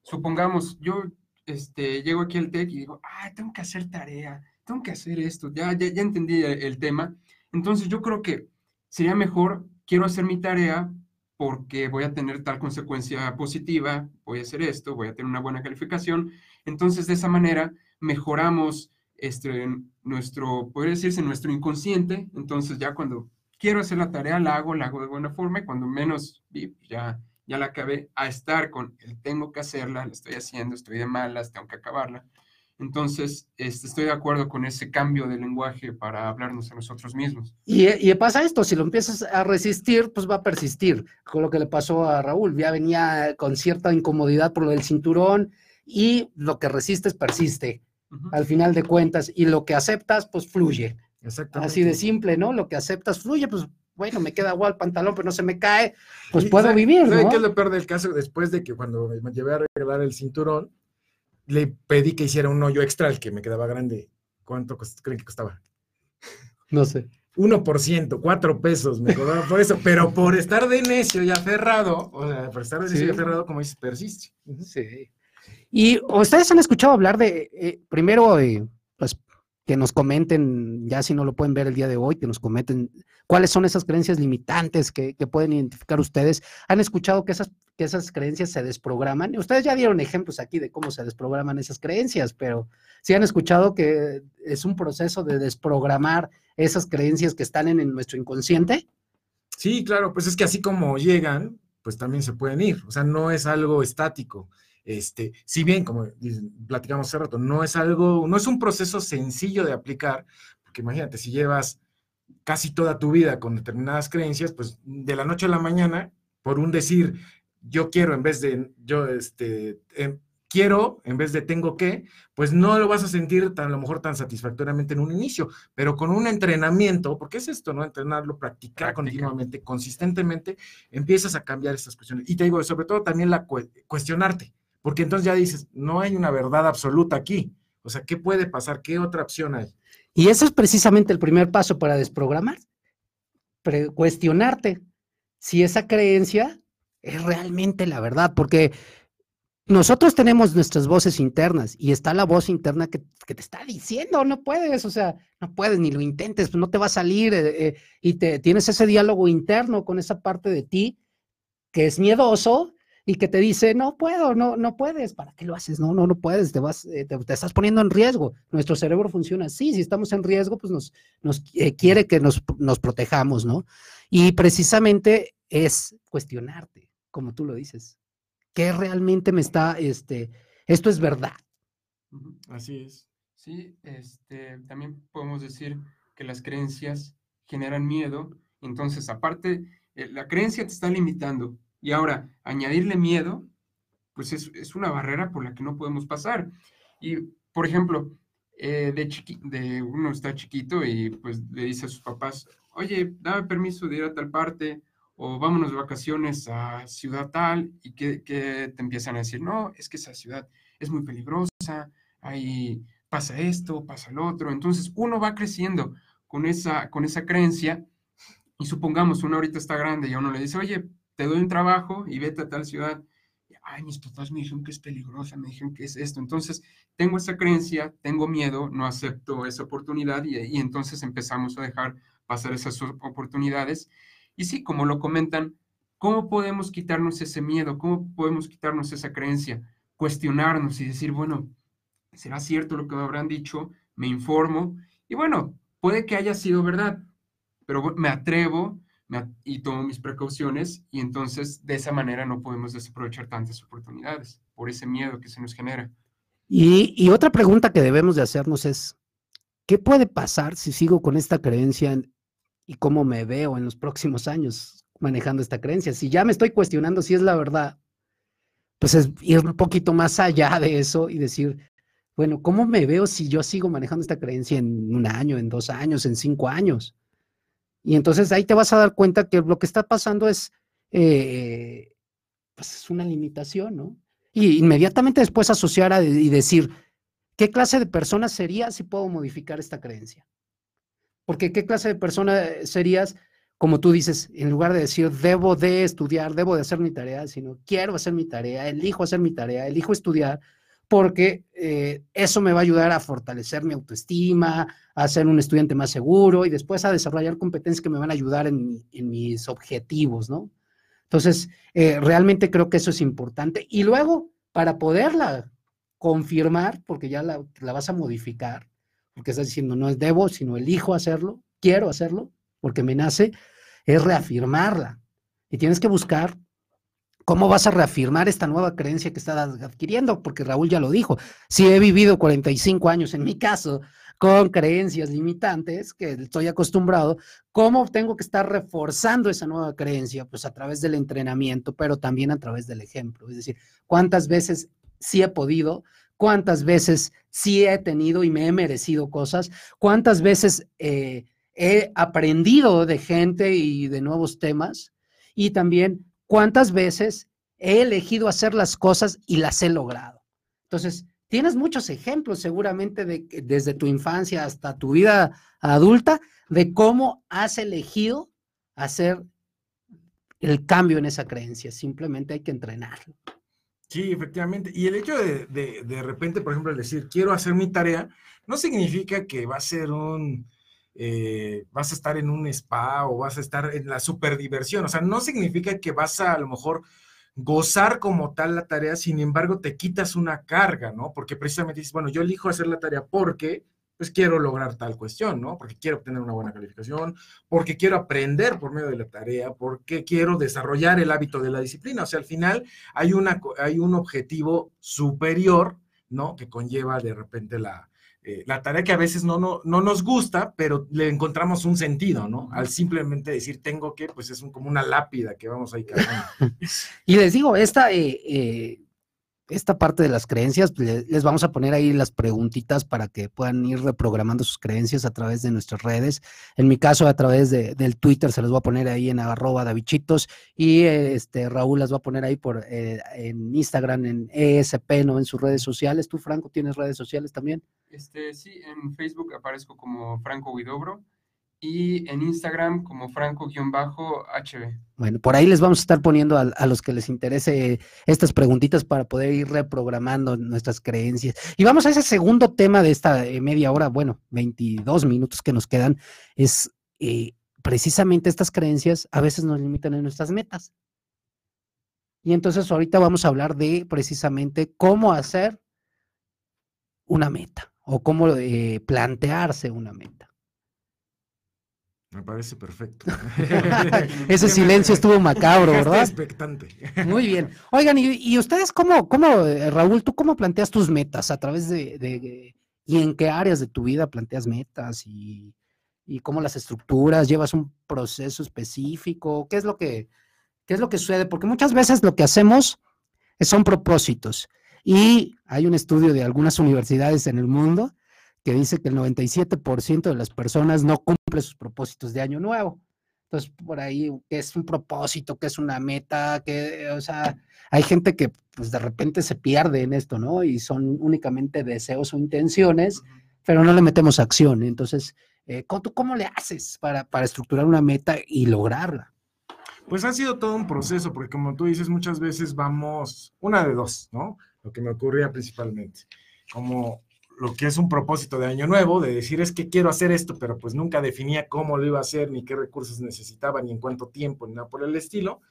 supongamos, yo este, llego aquí al TEC y digo, ah, tengo que hacer tarea, tengo que hacer esto, ya, ya, ya entendí el, tema. Entonces yo creo que sería mejor, quiero hacer mi tarea porque voy a tener tal consecuencia positiva, voy a hacer esto, voy a tener una buena calificación. Entonces, de esa manera, mejoramos este, nuestro, podría decirse, nuestro inconsciente. Entonces, ya cuando quiero hacer la tarea, la hago, la hago de buena forma y cuando menos vi, ya, ya la acabé, a estar con el tengo que hacerla, la estoy haciendo, estoy de malas, tengo que acabarla. Entonces, este, estoy de acuerdo con ese cambio de lenguaje para hablarnos a nosotros mismos. Y, y, pasa esto, si lo empiezas a resistir, pues va a persistir, con lo que le pasó a Raúl, ya venía con cierta incomodidad por lo del cinturón y lo que resistes persiste, al final de cuentas, y lo que aceptas, pues fluye. Así de simple, ¿no? Lo que aceptas fluye, pues bueno, me queda igual el pantalón, pero no se me cae, pues puedo vivir, ¿no? qué es lo peor del caso? Después de que cuando me llevé a arreglar el cinturón, le pedí que hiciera un hoyo extra, el que me quedaba grande. ¿Cuánto creen que costaba? No sé. 1%, 4 pesos me cobraba por eso, pero por estar de necio y aferrado, o sea, por estar de necio y aferrado, como dices, persiste. Sí. Y ustedes han escuchado hablar de, eh, primero, eh, pues que nos comenten, ya si no lo pueden ver el día de hoy, que nos comenten cuáles son esas creencias limitantes que, pueden identificar ustedes. ¿Han escuchado que esas, que esas creencias se desprograman? Ustedes ya dieron ejemplos aquí de cómo se desprograman esas creencias, pero sí han escuchado que es un proceso de desprogramar esas creencias que están en, en nuestro inconsciente. Sí, claro, pues es que así como llegan, pues también se pueden ir. O sea, no es algo estático. Este, si bien, como platicamos hace rato, no es algo, no es un proceso sencillo de aplicar, porque imagínate, si llevas casi toda tu vida con determinadas creencias, pues de la noche a la mañana, por un decir, yo quiero en vez de, yo, este, em, quiero en vez de tengo que, pues no lo vas a sentir tan, a lo mejor tan satisfactoriamente en un inicio, pero con un entrenamiento, porque es esto, ¿no? Entrenarlo, practicar continuamente, consistentemente, empiezas a cambiar estas cuestiones. Y te digo, sobre todo también la cuestionarte porque entonces ya dices, no hay una verdad absoluta aquí. O sea, ¿qué puede pasar? ¿Qué otra opción hay? Y ese es precisamente el primer paso para desprogramar. cuestionarte si esa creencia es realmente la verdad, porque nosotros tenemos nuestras voces internas y está la voz interna que, te está diciendo, no puedes, o sea, no puedes ni lo intentes, pues no te va a salir eh, eh, y te, tienes ese diálogo interno con esa parte de ti que es miedoso y que te dice, no puedo, no, no puedes, ¿para qué lo haces? No, no, no puedes, te vas, eh, te, estás poniendo en riesgo. Nuestro cerebro funciona así, si estamos en riesgo, pues nos, nos eh, quiere que nos, nos protejamos, ¿no? Y precisamente es cuestionarte, como tú lo dices. ¿Qué realmente me está, este, esto es verdad? Así es. Sí, este, también podemos decir que las creencias generan miedo. Entonces, aparte, eh, la creencia te está limitando, y ahora, añadirle miedo, pues es, una barrera por la que no podemos pasar. Y, por ejemplo, eh, de, de uno está chiquito y pues le dice a sus papás, oye, dame permiso de ir a tal parte o vámonos de vacaciones a ciudad tal y que, te empiezan a decir, no, es que esa ciudad es muy peligrosa, ahí pasa esto, pasa lo otro. Entonces uno va creciendo con esa, con esa creencia y supongamos uno ahorita está grande y uno le dice, oye, te doy un trabajo y vete a tal ciudad. ay, mis papás me dijeron que es peligrosa, me dijeron que es esto. Entonces, tengo esa creencia, tengo miedo, no acepto esa oportunidad y, y entonces empezamos a dejar pasar esas oportunidades. Y sí, como lo comentan, ¿cómo podemos quitarnos ese miedo? ¿Cómo podemos quitarnos esa creencia? Cuestionarnos y decir, bueno, ¿será cierto lo que me habrán dicho? Me informo y bueno, puede que haya sido verdad, pero me atrevo y tomo mis precauciones y entonces de esa manera no podemos desaprovechar tantas oportunidades por ese miedo que se nos genera. Y, y otra pregunta que debemos de hacernos es, ¿qué puede pasar si sigo con esta creencia y cómo me veo en los próximos años manejando esta creencia? Si ya me estoy cuestionando si es la verdad, pues es ir un poquito más allá de eso y decir, bueno, ¿cómo me veo si yo sigo manejando esta creencia en un año, en dos años, en cinco años? Y entonces ahí te vas a dar cuenta que lo que está pasando es, eh, pues es una limitación, ¿no? Y inmediatamente después asociar y decir, ¿qué clase de persona sería si puedo modificar esta creencia? Porque ¿qué clase de persona serías, como tú dices, en lugar de decir, debo de estudiar, debo de hacer mi tarea, sino quiero hacer mi tarea, elijo hacer mi tarea, elijo estudiar, porque eh, eso me va a ayudar a fortalecer mi autoestima, a ser un estudiante más seguro y después a desarrollar competencias que me van a ayudar en, mis objetivos, ¿no? Entonces, eh, realmente creo que eso es importante. Y luego, para poderla confirmar, porque ya la, la vas a modificar, porque estás diciendo no es debo, sino elijo hacerlo, quiero hacerlo, porque me nace, es reafirmarla. Y tienes que buscar ¿Cómo vas a reafirmar esta nueva creencia que estás adquiriendo? Porque Raúl ya lo dijo, si he vivido 45 años en mi caso con creencias limitantes que estoy acostumbrado, ¿cómo tengo que estar reforzando esa nueva creencia? Pues a través del entrenamiento, pero también a través del ejemplo. Es decir, ¿cuántas veces sí he podido? ¿Cuántas veces sí he tenido y me he merecido cosas? ¿Cuántas veces eh, he aprendido de gente y de nuevos temas? Y también cuántas veces he elegido hacer las cosas y las he logrado. Entonces, tienes muchos ejemplos seguramente de desde tu infancia hasta tu vida adulta de cómo has elegido hacer el cambio en esa creencia. Simplemente hay que entrenarlo. Sí, efectivamente. Y el hecho de, de, de repente, por ejemplo, decir, quiero hacer mi tarea, no significa que va a ser un, eh, vas a estar en un spa o vas a estar en la superdiversión. O sea, no significa que vas a a lo mejor gozar como tal la tarea, sin embargo, te quitas una carga, ¿no? Porque precisamente dices, bueno, yo elijo hacer la tarea porque pues quiero lograr tal cuestión, ¿no? Porque quiero obtener una buena calificación, porque quiero aprender por medio de la tarea, porque quiero desarrollar el hábito de la disciplina. O sea, al final hay, una, hay un objetivo superior, ¿no? Que conlleva de repente la, eh, la tarea que a veces no, no, no, nos gusta, pero le encontramos un sentido, ¿no? Al simplemente decir tengo que, pues es como una lápida que vamos ahí cargando. [LAUGHS] y les digo, esta, eh, eh, esta parte de las creencias, pues, les vamos a poner ahí las preguntitas para que puedan ir reprogramando sus creencias a través de nuestras redes. En mi caso, a través de, del Twitter, se los voy a poner ahí en arroba davichitos y este Raúl las va a poner ahí por en Instagram, en ESP, ¿no? En sus redes sociales. ¿Tú, Franco, tienes redes sociales también? Este, sí, en Facebook aparezco como Franco Guidobro y en Instagram como Franco-HB. Bueno, por ahí les vamos a estar poniendo a, los que les interese estas preguntitas para poder ir reprogramando nuestras creencias. Y vamos a ese segundo tema de esta eh, media hora, bueno, 22 minutos que nos quedan, es eh, precisamente estas creencias a veces nos limitan en nuestras metas. Y entonces ahorita vamos a hablar de precisamente cómo hacer una meta o cómo eh, plantearse una meta. Me parece perfecto. [LAUGHS] Ese silencio estuvo macabro, ¿verdad? expectante. Muy bien. Oigan, ¿y, ustedes cómo, cómo, eh, Raúl, tú cómo planteas tus metas? ¿A través de, y en qué áreas de tu vida planteas metas y, y, cómo las estructuras? ¿Llevas un proceso específico? ¿Qué es lo que, qué es lo que sucede? Porque muchas veces lo que hacemos son propósitos y hay un estudio de algunas universidades en el mundo que dice que el 97% de las personas no cumple sus propósitos de año nuevo. Entonces, por ahí, ¿qué es un propósito? ¿Qué es una meta? que o sea, hay gente que pues de repente se pierde en esto, ¿no? Y son únicamente deseos o intenciones, pero no le metemos acción. Entonces, eh, ¿cómo, ¿cómo le haces para, para estructurar una meta y lograrla? Pues ha sido todo un proceso, porque como tú dices, muchas veces vamos, una de dos, ¿no? Lo que me ocurría principalmente, como lo que es un propósito de año nuevo, de decir es que quiero hacer esto, pero pues nunca definía cómo lo iba a hacer, ni qué recursos necesitaba, ni en cuánto tiempo, ni nada por el estilo.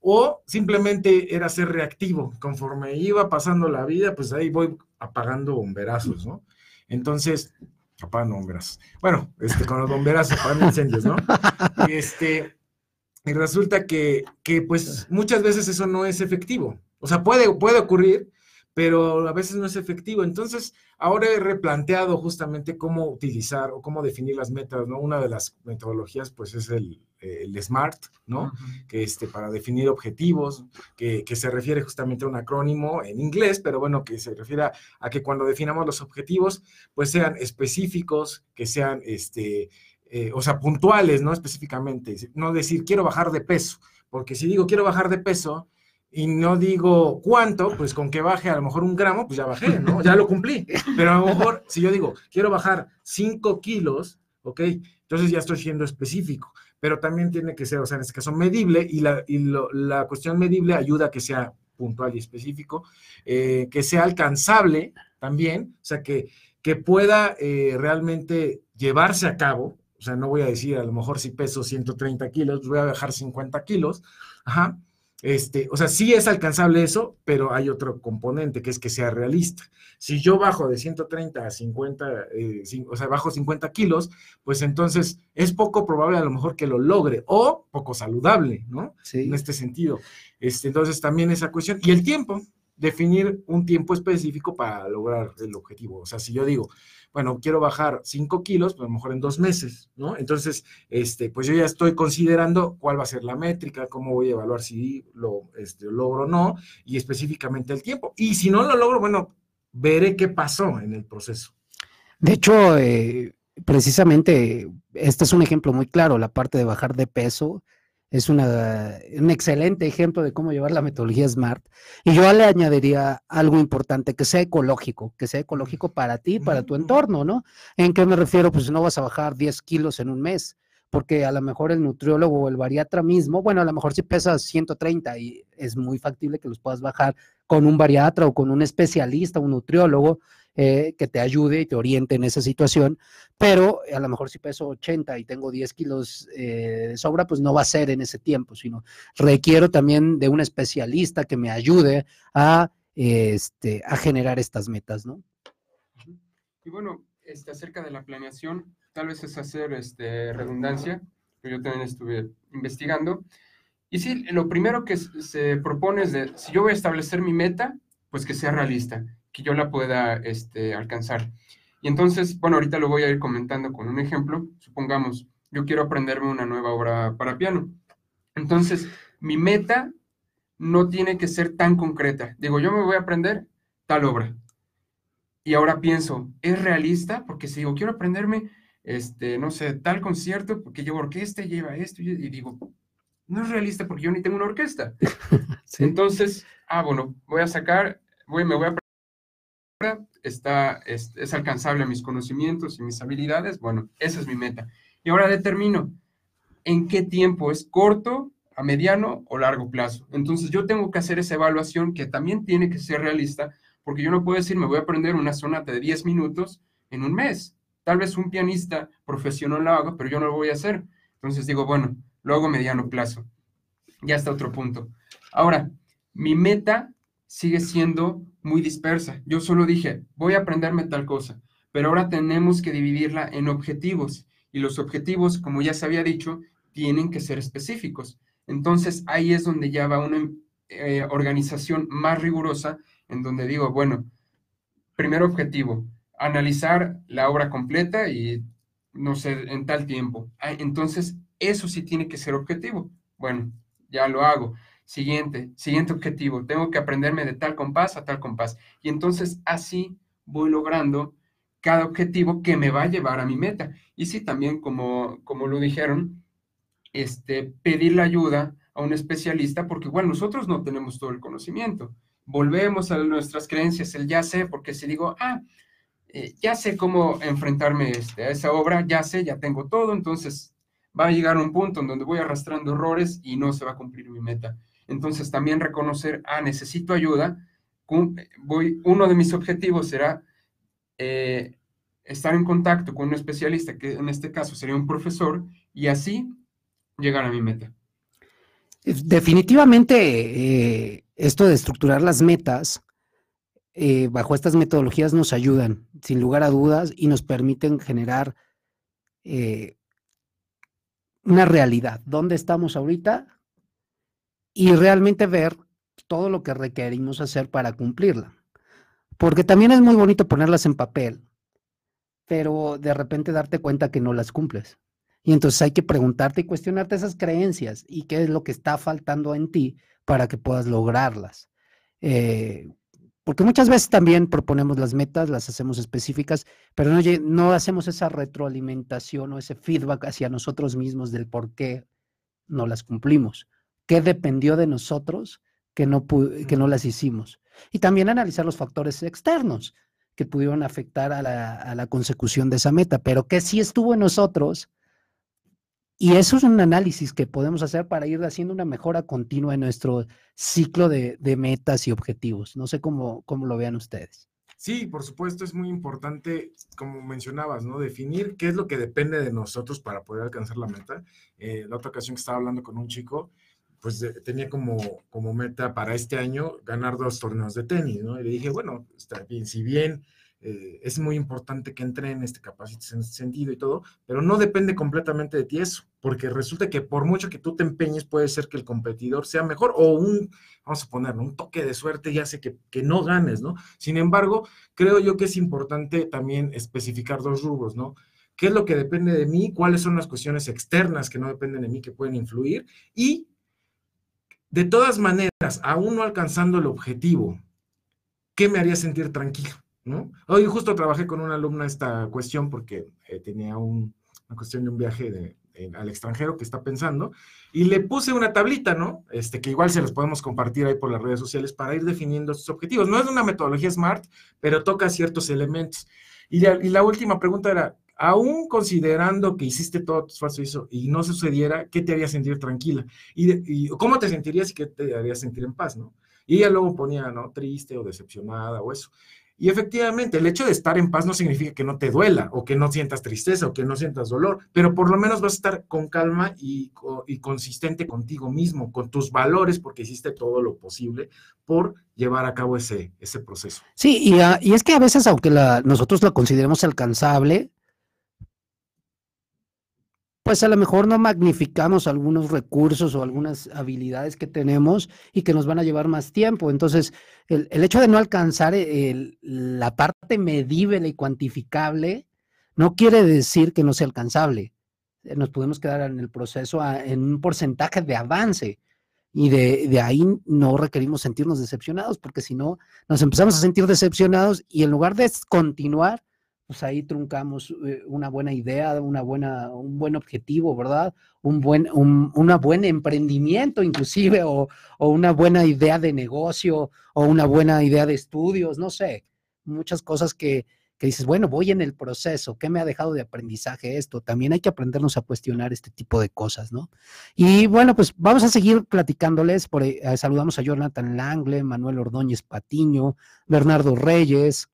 O simplemente era ser reactivo. Conforme iba pasando la vida, pues ahí voy apagando bomberazos, ¿no? Entonces, apagando bomberazos. Bueno, este, con los bomberazos apagando [LAUGHS] incendios, ¿no? Este, y resulta que, que, pues, muchas veces eso no es efectivo. O sea, puede, puede ocurrir, pero a veces no es efectivo. Entonces, ahora he replanteado justamente cómo utilizar o cómo definir las metas, ¿no? Una de las metodologías, pues, es el, el SMART, ¿no? Que este, para definir objetivos, que, que, se refiere justamente a un acrónimo en inglés, pero bueno, que se refiere a, a que cuando definamos los objetivos, pues sean específicos, que sean, este, eh, o sea, puntuales, ¿no? Específicamente, no decir quiero bajar de peso, porque si digo quiero bajar de peso, y no digo cuánto, pues con que baje a lo mejor un gramo, pues ya bajé, ¿no? Ya lo cumplí. Pero a lo mejor, si yo digo, quiero bajar 5 kilos, ¿ok? Entonces ya estoy siendo específico. Pero también tiene que ser, o sea, en este caso, medible, y la, y lo, la cuestión medible ayuda a que sea puntual y específico, eh, que sea alcanzable también, o sea, que, que pueda eh, realmente llevarse a cabo. O sea, no voy a decir, a lo mejor si peso 130 kilos, pues voy a bajar 50 kilos. Ajá este, o sea, sí es alcanzable eso, pero hay otro componente que es que sea realista. Si yo bajo de 130 a 50, eh, o sea, bajo 50 kilos, pues entonces es poco probable a lo mejor que lo logre o poco saludable, ¿no? Sí. En este sentido. Este, entonces también esa cuestión. Y el tiempo, definir un tiempo específico para lograr el objetivo. O sea, si yo digo, bueno, quiero bajar 5 kilos, pues a lo mejor en dos meses, ¿no? Entonces, este, pues yo ya estoy considerando cuál va a ser la métrica, cómo voy a evaluar si lo este, logro o no, y específicamente el tiempo. Y si no lo logro, bueno, veré qué pasó en el proceso. De hecho, eh, precisamente, este es un ejemplo muy claro, la parte de bajar de peso es una, un excelente ejemplo de cómo llevar la metodología SMART. Y yo le añadiría algo importante, que sea ecológico, que sea ecológico para ti, para tu entorno, ¿no? ¿En qué me refiero? Pues no vas a bajar 10 kilos en un mes, porque a lo mejor el nutriólogo o el bariatra mismo, bueno, a lo mejor si pesas 130 y es muy factible que los puedas bajar con un bariatra o con un especialista, un nutriólogo, eh, que te ayude y te oriente en esa situación, pero a lo mejor si peso 80 y tengo 10 kilos eh, de sobra, pues no va a ser en ese tiempo, sino requiero también de un especialista que me ayude a, este, a generar estas metas, ¿no? Y bueno, este, acerca de la planeación, tal vez es hacer este, redundancia, yo también estuve investigando. Y sí, lo primero que se propone es de, si yo voy a establecer mi meta, pues que sea realista que yo la pueda este, alcanzar. Y entonces, bueno, ahorita lo voy a ir comentando con un ejemplo. Supongamos, yo quiero aprenderme una nueva obra para piano. Entonces, mi meta no tiene que ser tan concreta. Digo, yo me voy a aprender tal obra. Y ahora pienso, ¿es realista? Porque si digo, quiero aprenderme, este, no sé, tal concierto, porque llevo orquesta, lleva esto, y digo, no es realista porque yo ni tengo una orquesta. [LAUGHS] Entonces, ah, bueno, voy a sacar, voy, me voy a está, es, es, alcanzable a mis conocimientos y mis habilidades, bueno, esa es mi meta. Y ahora determino en qué tiempo es corto, a mediano o largo plazo. Entonces yo tengo que hacer esa evaluación que también tiene que ser realista, porque yo no puedo decir, me voy a aprender una sonata de 10 minutos en un mes. Tal vez un pianista profesional lo haga, pero yo no lo voy a hacer. Entonces digo, bueno, lo hago a mediano plazo. Ya está otro punto. Ahora, mi meta sigue siendo muy dispersa. Yo solo dije, voy a aprenderme tal cosa, pero ahora tenemos que dividirla en objetivos y los objetivos, como ya se había dicho, tienen que ser específicos. Entonces ahí es donde ya va una eh, organización más rigurosa, en donde digo, bueno, primer objetivo, analizar la obra completa y no sé, en tal tiempo. Ah, entonces, eso sí tiene que ser objetivo. Bueno, ya lo hago. Siguiente, siguiente objetivo, tengo que aprenderme de tal compás a tal compás. Y entonces así voy logrando cada objetivo que me va a llevar a mi meta. Y sí, también como, como lo dijeron, este, pedir la ayuda a un especialista, porque igual nosotros no tenemos todo el conocimiento. Volvemos a nuestras creencias, el ya sé, porque si digo, ah, eh, ya sé cómo enfrentarme este, a esa obra, ya sé, ya tengo todo, entonces va a llegar a un punto en donde voy arrastrando errores y no se va a cumplir mi meta. Entonces también reconocer, ah, necesito ayuda. Voy, uno de mis objetivos será eh, estar en contacto con un especialista, que en este caso sería un profesor, y así llegar a mi meta. Definitivamente, eh, esto de estructurar las metas eh, bajo estas metodologías nos ayudan, sin lugar a dudas, y nos permiten generar una realidad, dónde estamos ahorita y realmente ver todo lo que requerimos hacer para cumplirla. Porque también es muy bonito ponerlas en papel, pero de repente darte cuenta que no las cumples. Y entonces hay que preguntarte y cuestionarte esas creencias y qué es lo que está faltando en ti para que puedas lograrlas. Eh, porque muchas veces también proponemos las metas, las hacemos específicas, pero no, no hacemos esa retroalimentación o ese feedback hacia nosotros mismos del por qué no las cumplimos, qué dependió de nosotros que no, que no las hicimos. Y también analizar los factores externos que pudieron afectar a la, a la consecución de esa meta, pero que sí estuvo en nosotros. Y eso es un análisis que podemos hacer para ir haciendo una mejora continua en nuestro ciclo de, metas y objetivos. No sé cómo, cómo lo vean ustedes. Sí, por supuesto, es muy importante, como mencionabas, ¿no? Definir qué es lo que depende de nosotros para poder alcanzar la meta. Eh, la otra ocasión que estaba hablando con un chico, pues tenía como, como meta para este año ganar dos torneos de tenis, ¿no? Y le dije, bueno, está bien, si bien eh, es muy importante que entrenes, este capacites en ese sentido y todo, pero no depende completamente de ti eso, porque resulta que por mucho que tú te empeñes, puede ser que el competidor sea mejor o un, vamos a ponerlo, un toque de suerte ya hace que, que no ganes, ¿no? Sin embargo, creo yo que es importante también especificar dos rubros, ¿no? ¿Qué es lo que depende de mí? ¿Cuáles son las cuestiones externas que no dependen de mí que pueden influir? Y de todas maneras, aún no alcanzando el objetivo, ¿qué me haría sentir tranquilo? ¿No? Hoy justo trabajé con una alumna esta cuestión porque eh, tenía una cuestión de un viaje al extranjero que está pensando y le puse una tablita, ¿no? Este, que igual se los podemos compartir ahí por las redes sociales para ir definiendo estos objetivos. No es una metodología SMART, pero toca ciertos elementos. Y y la última pregunta era, aún considerando que hiciste todo tu esfuerzo y no sucediera, ¿qué te haría sentir tranquila? Y, cómo te sentirías y qué te haría sentir en paz, ¿no? Y ella luego ponía, ¿no? Triste o decepcionada o eso. Y efectivamente, el hecho de estar en paz no significa que no te duela o que no sientas tristeza o que no sientas dolor, pero por lo menos vas a estar con calma y, consistente contigo mismo, con tus valores, porque hiciste todo lo posible por llevar a cabo ese, ese proceso. Sí, y, ah, y es que a veces, aunque la, nosotros lo consideremos alcanzable, pues a lo mejor no magnificamos algunos recursos o algunas habilidades que tenemos y que nos van a llevar más tiempo. Entonces, el, hecho de no alcanzar la parte medible y cuantificable no quiere decir que no sea alcanzable. Eh, nos podemos quedar en el proceso en un porcentaje de avance y de, ahí no requerimos sentirnos decepcionados, porque si no, nos empezamos a sentir decepcionados y en lugar de continuar, pues ahí truncamos eh, una buena idea, una buena, un buen objetivo, ¿verdad? Un buen, un una buen emprendimiento inclusive, o, o, una buena idea de negocio, o una buena idea de estudios, no sé, muchas cosas que, que dices, bueno, voy en el proceso, ¿qué me ha dejado de aprendizaje esto? También hay que aprendernos a cuestionar este tipo de cosas, ¿no? Y bueno, pues vamos a seguir platicándoles, por, eh, saludamos a Jonathan Langle, Manuel Ordóñez Patiño, Bernardo Reyes,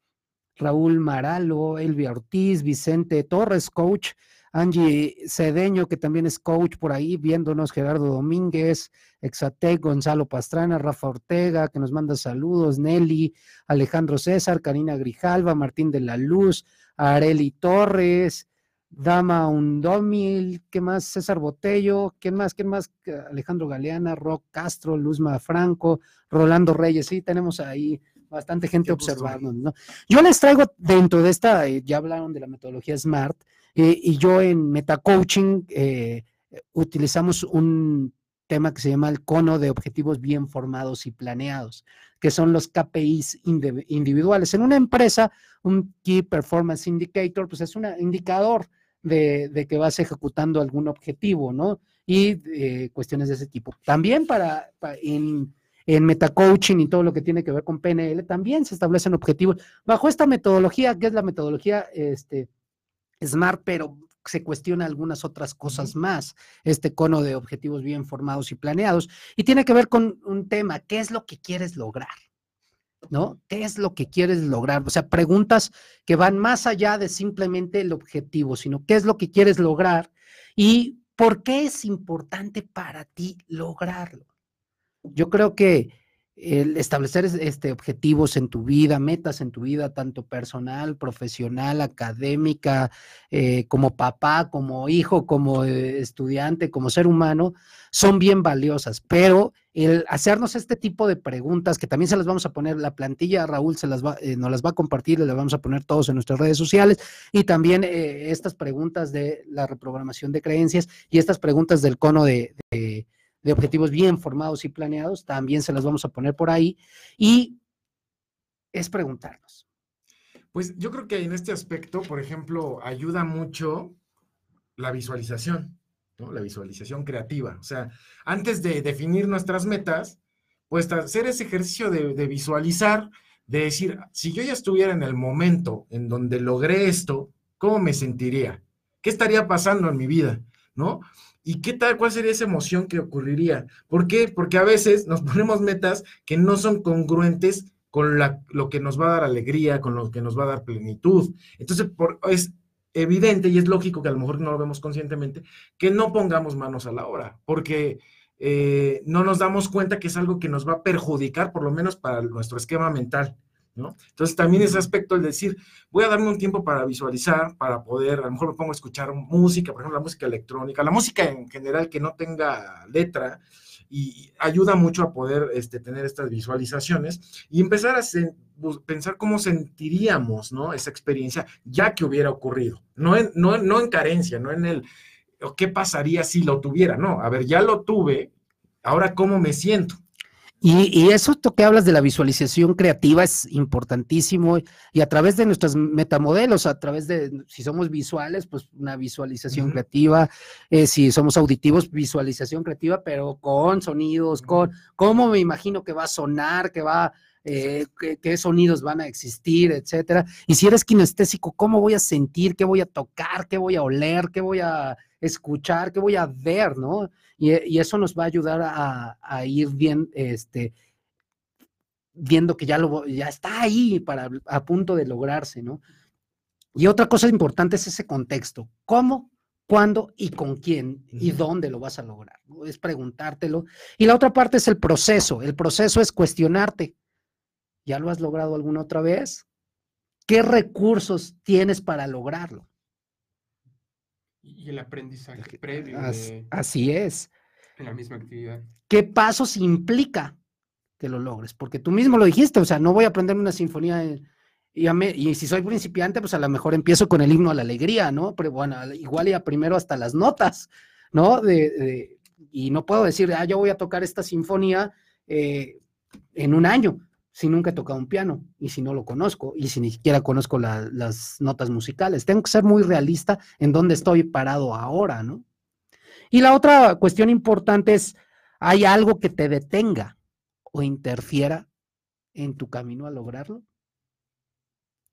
Raúl Maralo, Elvia Ortiz, Vicente Torres, coach, Angie Cedeño, que también es coach por ahí, viéndonos, Gerardo Domínguez, Exatec, Gonzalo Pastrana, Rafa Ortega, que nos manda saludos, Nelly, Alejandro César, Karina Grijalva, Martín de la Luz, Areli Torres, Dama Undomil, ¿qué más? César Botello, ¿quién más? ¿Quién más? Alejandro Galeana, Rock Castro, Luzma Franco, Rolando Reyes, sí, tenemos ahí bastante gente observando, ¿no? Yo les traigo dentro de esta, eh, ya hablaron de la metodología SMART, eh, y yo en MetaCoaching eh, utilizamos un tema que se llama el cono de objetivos bien formados y planeados, que son los KPIs individuales. En una empresa, un Key Performance Indicator, pues es un indicador de, que vas ejecutando algún objetivo, ¿no? Y cuestiones de ese tipo. También para, para en en metacoaching y todo lo que tiene que ver con PNL, también se establecen objetivos bajo esta metodología, que es la metodología este, SMART, pero se cuestiona algunas otras cosas más, este cono de objetivos bien formados y planeados, y tiene que ver con un tema, ¿qué es lo que quieres lograr? ¿No? ¿Qué es lo que quieres lograr? O sea, preguntas que van más allá de simplemente el objetivo, sino qué es lo que quieres lograr y por qué es importante para ti lograrlo. Yo creo que el establecer este, objetivos en tu vida, metas en tu vida, tanto personal, profesional, académica, eh, como papá, como hijo, como eh, estudiante, como ser humano, son bien valiosas. Pero el hacernos este tipo de preguntas, que también se las vamos a poner, la plantilla Raúl se las va, eh, nos las va a compartir, las vamos a poner todos en nuestras redes sociales, y también estas preguntas de la reprogramación de creencias y estas preguntas del cono de de objetivos bien formados y planeados, también se las vamos a poner por ahí. Y es preguntarnos. Pues yo creo que en este aspecto, por ejemplo, ayuda mucho la visualización, ¿no? La visualización creativa. O sea, antes de definir nuestras metas, pues hacer ese ejercicio de, de visualizar, de decir, si yo ya estuviera en el momento en donde logré esto, ¿cómo me sentiría? ¿Qué estaría pasando en mi vida? ¿No? ¿Y qué tal? ¿Cuál sería esa emoción que ocurriría? ¿Por qué? Porque a veces nos ponemos metas que no son congruentes con lo que nos va a dar alegría, con lo que nos va a dar plenitud. Entonces, es evidente y es lógico que a lo mejor no lo vemos conscientemente, que no pongamos manos a la obra, porque eh, no nos damos cuenta que es algo que nos va a perjudicar, por lo menos para nuestro esquema mental. Entonces también ese aspecto, el decir, voy a darme un tiempo para visualizar, para poder, a lo mejor me pongo a escuchar música, por ejemplo, la música electrónica, la música en general que no tenga letra, y ayuda mucho a poder este, tener estas visualizaciones y empezar a pensar cómo sentiríamos, ¿no? Esa experiencia ya que hubiera ocurrido, no en, no, no en carencia, no en el, ¿qué pasaría si lo tuviera? No, a ver, ya lo tuve, ahora cómo me siento. Y, eso que hablas de la visualización creativa es importantísimo y a través de nuestros metamodelos, a través de, si somos visuales, pues una visualización creativa, eh, si somos auditivos, visualización creativa, pero con sonidos, con cómo me imagino que va a sonar, que va, eh, qué, sonidos van a existir, etcétera. Y si eres kinestésico, ¿cómo voy a sentir? ¿Qué voy a tocar? ¿Qué voy a oler? ¿Qué voy a escuchar? ¿Qué voy a ver? ¿No? Y, eso nos va a ayudar a, ir bien, este, viendo que ya, lo, ya está ahí para, a punto de lograrse, ¿no? Y otra cosa importante es ese contexto. ¿Cómo, cuándo y con quién y dónde lo vas a lograr? Es preguntártelo. Y la otra parte es el proceso. El proceso es cuestionarte. ¿Ya lo has logrado alguna otra vez? ¿Qué recursos tienes para lograrlo? Y el aprendizaje previo. así es. En la misma actividad. ¿Qué pasos implica que lo logres? Porque tú mismo lo dijiste, o sea, no voy a aprender una sinfonía y, si soy principiante, pues a lo mejor empiezo con el himno a la alegría, ¿no? Pero bueno, igual ya primero hasta las notas, ¿no? De, y no puedo decir, ah, yo voy a tocar esta sinfonía eh, en un año si nunca he tocado un piano y si no lo conozco y si ni siquiera conozco las notas musicales. Tengo que ser muy realista en dónde estoy parado ahora, ¿no? Y la otra cuestión importante es, ¿hay algo que te detenga o interfiera en tu camino a lograrlo?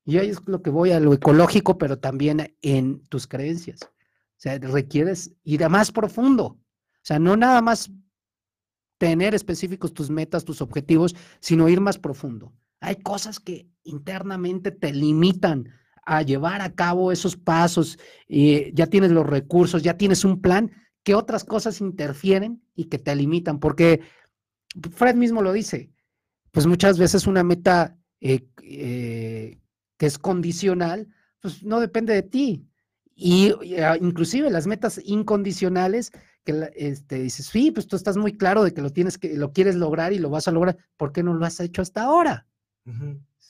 Y ahí es lo que voy a lo ecológico, pero también en tus creencias. O sea, requieres ir a más profundo. O sea, no nada más tener específicos tus metas, tus objetivos, sino ir más profundo. Hay cosas que internamente te limitan a llevar a cabo esos pasos, y ya tienes los recursos, ya tienes un plan, que otras cosas interfieren y que te limitan, porque Fred mismo lo dice, pues muchas veces una meta eh, eh, que es condicional, pues no depende de ti. Y, ah, inclusive las metas incondicionales que este, dices, sí, pues tú estás muy claro de que lo tienes que, lo quieres lograr y lo vas a lograr, ¿por qué no lo has hecho hasta ahora?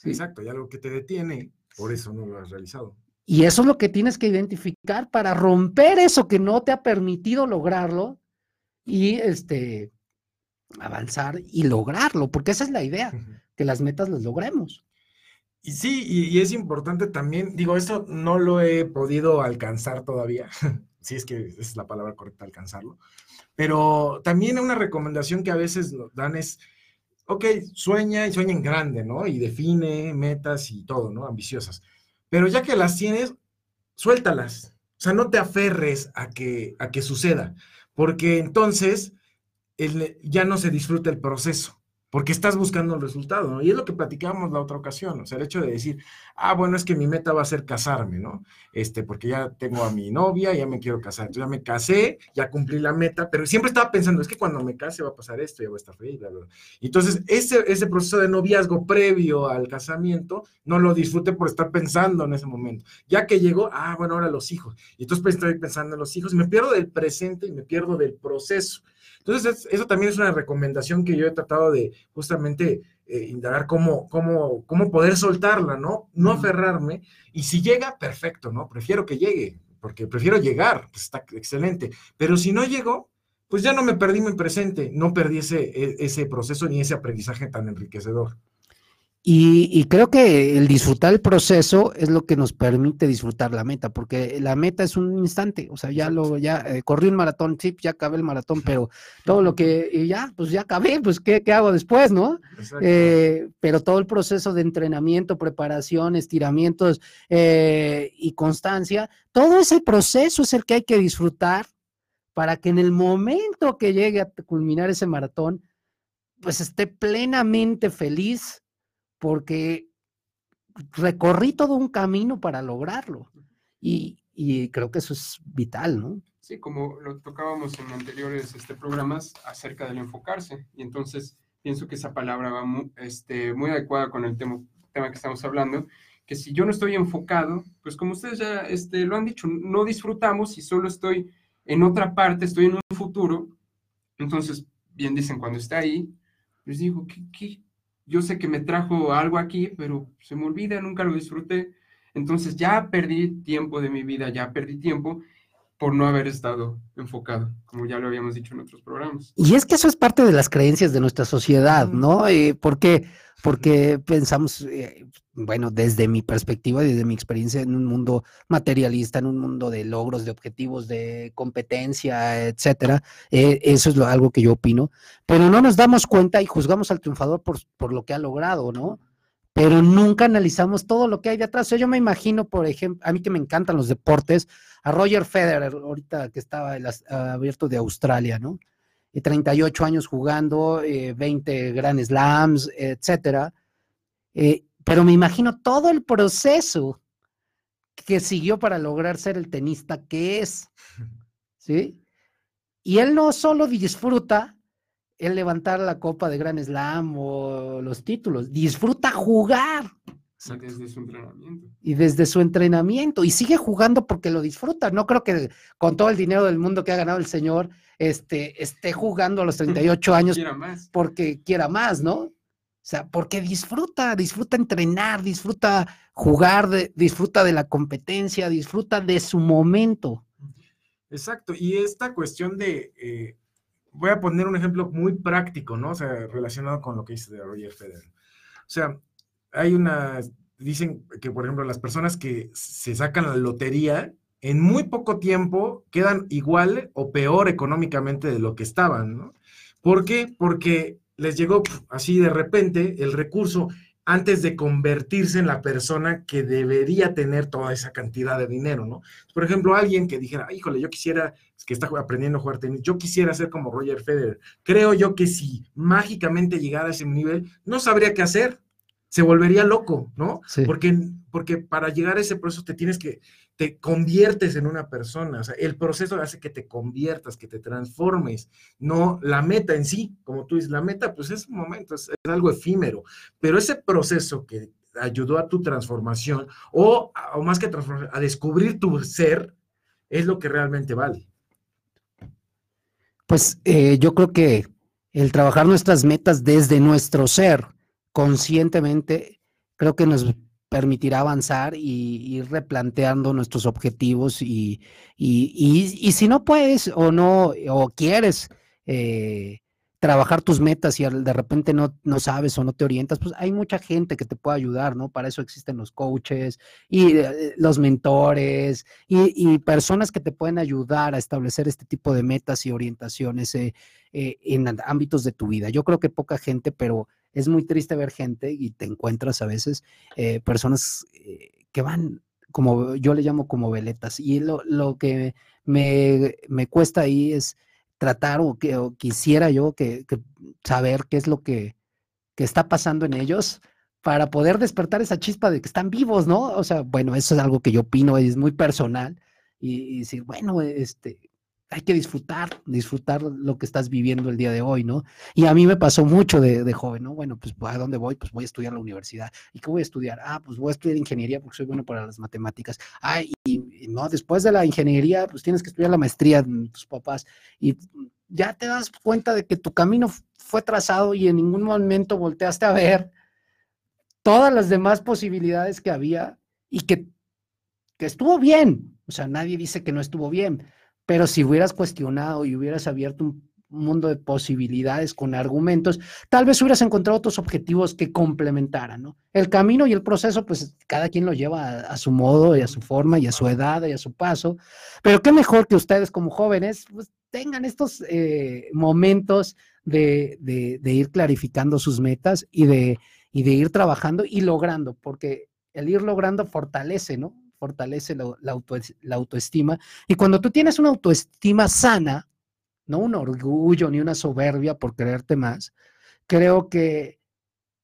Exacto, ya lo que te detiene, por eso no lo has realizado. Y eso es lo que tienes que identificar para romper eso que no te ha permitido lograrlo y este avanzar y lograrlo, porque esa es la idea, que las metas las logremos. Y sí, y, es importante también, digo, esto no lo he podido alcanzar todavía, [LAUGHS] si es que es la palabra correcta, alcanzarlo, pero también una recomendación que a veces dan es, ok, sueña y sueña en grande, ¿no? Y define metas y todo, ¿no? Ambiciosas. Pero ya que las tienes, suéltalas. O sea, no te aferres a que, a que suceda, porque entonces ya no se disfruta el proceso porque estás buscando el resultado, ¿no? Y es lo que platicábamos la otra ocasión, o sea, el hecho de decir, ah, bueno, es que mi meta va a ser casarme, ¿no? Este, porque ya tengo a mi novia, ya me quiero casar, entonces ya me casé, ya cumplí la meta, pero siempre estaba pensando, es que cuando me case va a pasar esto, ya voy a estar feliz, bla, bla. Entonces, ese, proceso de noviazgo previo al casamiento, no lo disfrute por estar pensando en ese momento. Ya que llegó, ah, bueno, ahora los hijos. Y entonces pues, estoy pensando en los hijos y me pierdo del presente y me pierdo del proceso. Entonces, eso también es una recomendación que yo he tratado de justamente eh, indagar cómo, cómo, cómo poder soltarla, ¿no? No aferrarme. Y si llega, perfecto, ¿no? Prefiero que llegue, porque prefiero llegar, pues está excelente. Pero si no llegó, pues ya no me perdí mi presente, no perdí ese, e, ese proceso ni ese aprendizaje tan enriquecedor. Y, creo que el disfrutar el proceso es lo que nos permite disfrutar la meta, porque la meta es un instante, o sea, ya lo, ya eh, corrí un maratón, sí, ya acabé el maratón, pero todo lo que, ya, pues ya acabé, pues ¿qué, hago después, no? Eh, pero todo el proceso de entrenamiento, preparación, estiramientos eh, y constancia, todo ese proceso es el que hay que disfrutar para que en el momento que llegue a culminar ese maratón, pues esté plenamente feliz porque recorrí todo un camino para lograrlo. Y, creo que eso es vital, ¿no? Sí, como lo tocábamos en anteriores este, programas acerca del enfocarse. Y entonces pienso que esa palabra va muy, este, muy adecuada con el tema, tema que estamos hablando, que si yo no estoy enfocado, pues como ustedes ya este, lo han dicho, no disfrutamos y solo estoy en otra parte, estoy en un futuro. Entonces, bien dicen, cuando está ahí, les digo, ¿qué, qué, yo sé que me trajo algo aquí, pero se me olvida, nunca lo disfruté. Entonces ya perdí tiempo de mi vida, ya perdí tiempo por no haber estado enfocado, como ya lo habíamos dicho en otros programas. Y es que eso es parte de las creencias de nuestra sociedad, ¿no? Eh, porque, porque pensamos, eh, bueno, desde mi perspectiva, desde mi experiencia en un mundo materialista, en un mundo de logros, de objetivos, de competencia, etcétera, eh, eso es algo que yo opino, pero no nos damos cuenta y juzgamos al triunfador por, por lo que ha logrado, ¿no? Pero nunca analizamos todo lo que hay detrás. yo me imagino, por ejemplo, a mí que me encantan los deportes, a Roger Federer, ahorita que estaba el abierto de Australia, ¿no? 38 años jugando, 20 eh, Grand Slams, etcétera. Eh, pero me imagino todo el proceso que siguió para lograr ser el tenista que es, ¿sí? Y él no solo disfruta el levantar la copa de Grand Slam o los títulos, disfruta jugar. Y desde su entrenamiento. Y desde su entrenamiento. Y sigue jugando porque lo disfruta. No creo que con todo el dinero del mundo que ha ganado el señor, este, esté jugando a los 38 [LAUGHS] años porque quiera más, ¿no? O sea, porque disfruta, disfruta entrenar, disfruta jugar, disfruta de la competencia, disfruta de su momento. Exacto. Y esta cuestión de, eh, voy a poner un ejemplo muy práctico, ¿no? O sea, relacionado con lo que dice de Roger Federer. O sea, hay una, dicen que, por ejemplo, las personas que se sacan la lotería, en muy poco tiempo quedan igual o peor económicamente de lo que estaban, ¿no? ¿Por qué? Porque les llegó así de repente el recurso antes de convertirse en la persona que debería tener toda esa cantidad de dinero, ¿no? Por ejemplo, alguien que dijera, híjole, yo quisiera, que está aprendiendo a jugar tenis, yo quisiera ser como Roger Federer. Creo yo que si mágicamente llegara a ese nivel, no sabría qué hacer, se volvería loco, ¿no? Porque, porque para llegar a ese proceso te tienes que, te conviertes en una persona, o sea, el proceso hace que te conviertas, que te transformes, no la meta en sí, como tú dices, la meta pues es un momento, es, algo efímero, pero ese proceso que ayudó a tu transformación o, o más que transformación, a descubrir tu ser, es lo que realmente vale. Pues eh, yo creo que el trabajar nuestras metas desde nuestro ser, conscientemente creo que nos permitirá avanzar y ir replanteando nuestros objetivos y, y, si no puedes o no o quieres eh, trabajar tus metas y de repente no, no sabes o no te orientas, pues hay mucha gente que te puede ayudar, ¿no? Para eso existen los coaches y eh, los mentores y, personas que te pueden ayudar a establecer este tipo de metas y orientaciones eh, en ámbitos de tu vida. Yo creo que poca gente, pero es muy triste ver gente y te encuentras a veces eh, personas eh, que van como yo le llamo como veletas. Y lo, lo que me, me, cuesta ahí es tratar o, que, quisiera yo que, saber qué es lo que, que está pasando en ellos para poder despertar esa chispa de que están vivos, ¿no? O sea, bueno, eso es algo que yo opino, es muy personal. Y, y decir, bueno, este, hay que disfrutar, disfrutar lo que estás viviendo el día de hoy, ¿no? Y a mí me pasó mucho de, joven, ¿no? Bueno, pues ¿a dónde voy? Pues voy a estudiar la universidad. ¿Y qué voy a estudiar? Ah, pues voy a estudiar ingeniería porque soy bueno para las matemáticas. Ah, y, no, después de la ingeniería, pues tienes que estudiar la maestría tus papás. Y ya te das cuenta de que tu camino fue trazado y en ningún momento volteaste a ver todas las demás posibilidades que había y que, que estuvo bien. O sea, nadie dice que no estuvo bien pero si hubieras cuestionado y hubieras abierto un mundo de posibilidades con argumentos, tal vez hubieras encontrado otros objetivos que complementaran, ¿no? El camino y el proceso, pues cada quien lo lleva a, su modo y a su forma y a su edad y a su paso, pero qué mejor que ustedes como jóvenes pues, tengan estos eh, momentos de, ir clarificando sus metas y de, y de ir trabajando y logrando, porque el ir logrando fortalece, ¿no? Fortalece la, autoestima. Y cuando tú tienes una autoestima sana, no un orgullo ni una soberbia por creerte más, creo que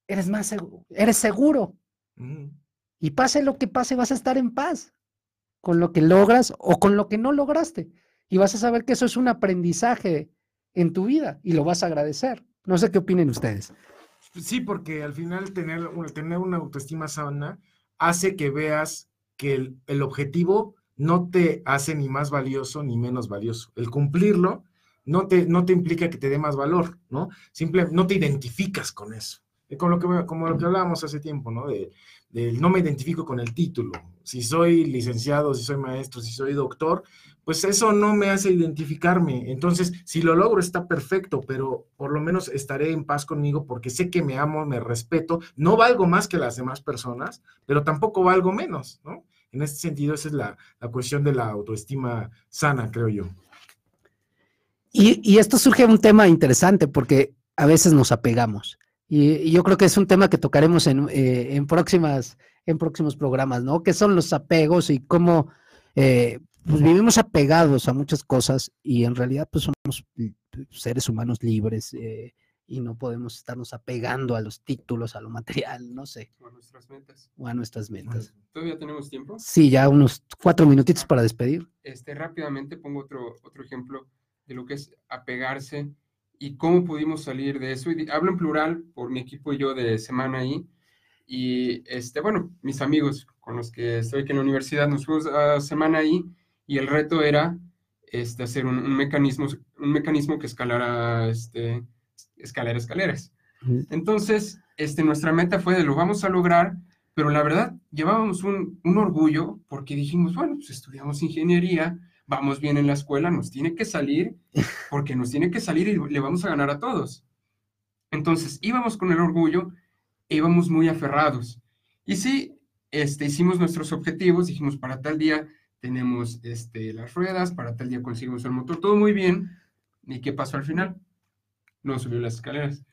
eres más seguro, eres seguro. Y pase lo que pase, vas a estar en paz con lo que logras o con lo que no lograste. Y vas a saber que eso es un aprendizaje en tu vida y lo vas a agradecer. No sé qué opinen ustedes. Sí, porque al final tener, tener una autoestima sana hace que veas que el, objetivo no te hace ni más valioso ni menos valioso. El cumplirlo no te, no te implica que te dé más valor, ¿no? Simple, no te identificas con eso. Con lo que, como lo que hablábamos hace tiempo, ¿no? De, no me identifico con el título. Si soy licenciado, si soy maestro, si soy doctor, pues eso no me hace identificarme. Entonces, si lo logro está perfecto, pero por lo menos estaré en paz conmigo porque sé que me amo, me respeto, no valgo más que las demás personas, pero tampoco valgo menos, ¿no? En este sentido, esa es la, cuestión de la autoestima sana, creo yo. Y, esto surge un tema interesante porque a veces nos apegamos. Y, yo creo que es un tema que tocaremos en, eh, próximas, en próximos programas, ¿no? ¿Qué son los apegos y cómo eh, pues, vivimos apegados a muchas cosas y en realidad pues somos seres humanos libres eh, y no podemos estarnos apegando a los títulos, a lo material, no sé. O a nuestras metas. O a nuestras metas. ¿Todavía tenemos tiempo? Sí, ya unos cuatro minutitos para despedir. Este, rápidamente pongo otro, otro ejemplo de lo que es apegarse y cómo pudimos salir de eso. Y hablo en plural por mi equipo y yo de semana ahí. Y este, bueno, mis amigos con los que estoy aquí en la universidad nos fuimos a semana ahí y el reto era este, hacer un, un mecanismo, un mecanismo que escalara este, escaleras, escaleras. Entonces, este, nuestra meta fue de lo vamos a lograr, pero la verdad llevábamos un, un orgullo porque dijimos, bueno, pues estudiamos ingeniería, vamos bien en la escuela, nos tiene que salir, [LAUGHS] porque nos tiene que salir y le vamos a ganar a todos. Entonces, íbamos con el orgullo íbamos muy aferrados. Y sí, este, hicimos nuestros objetivos, dijimos, para tal día tenemos este, las ruedas, para tal día conseguimos el motor, todo muy bien. ¿Y qué pasó al final? no subió las escaleras.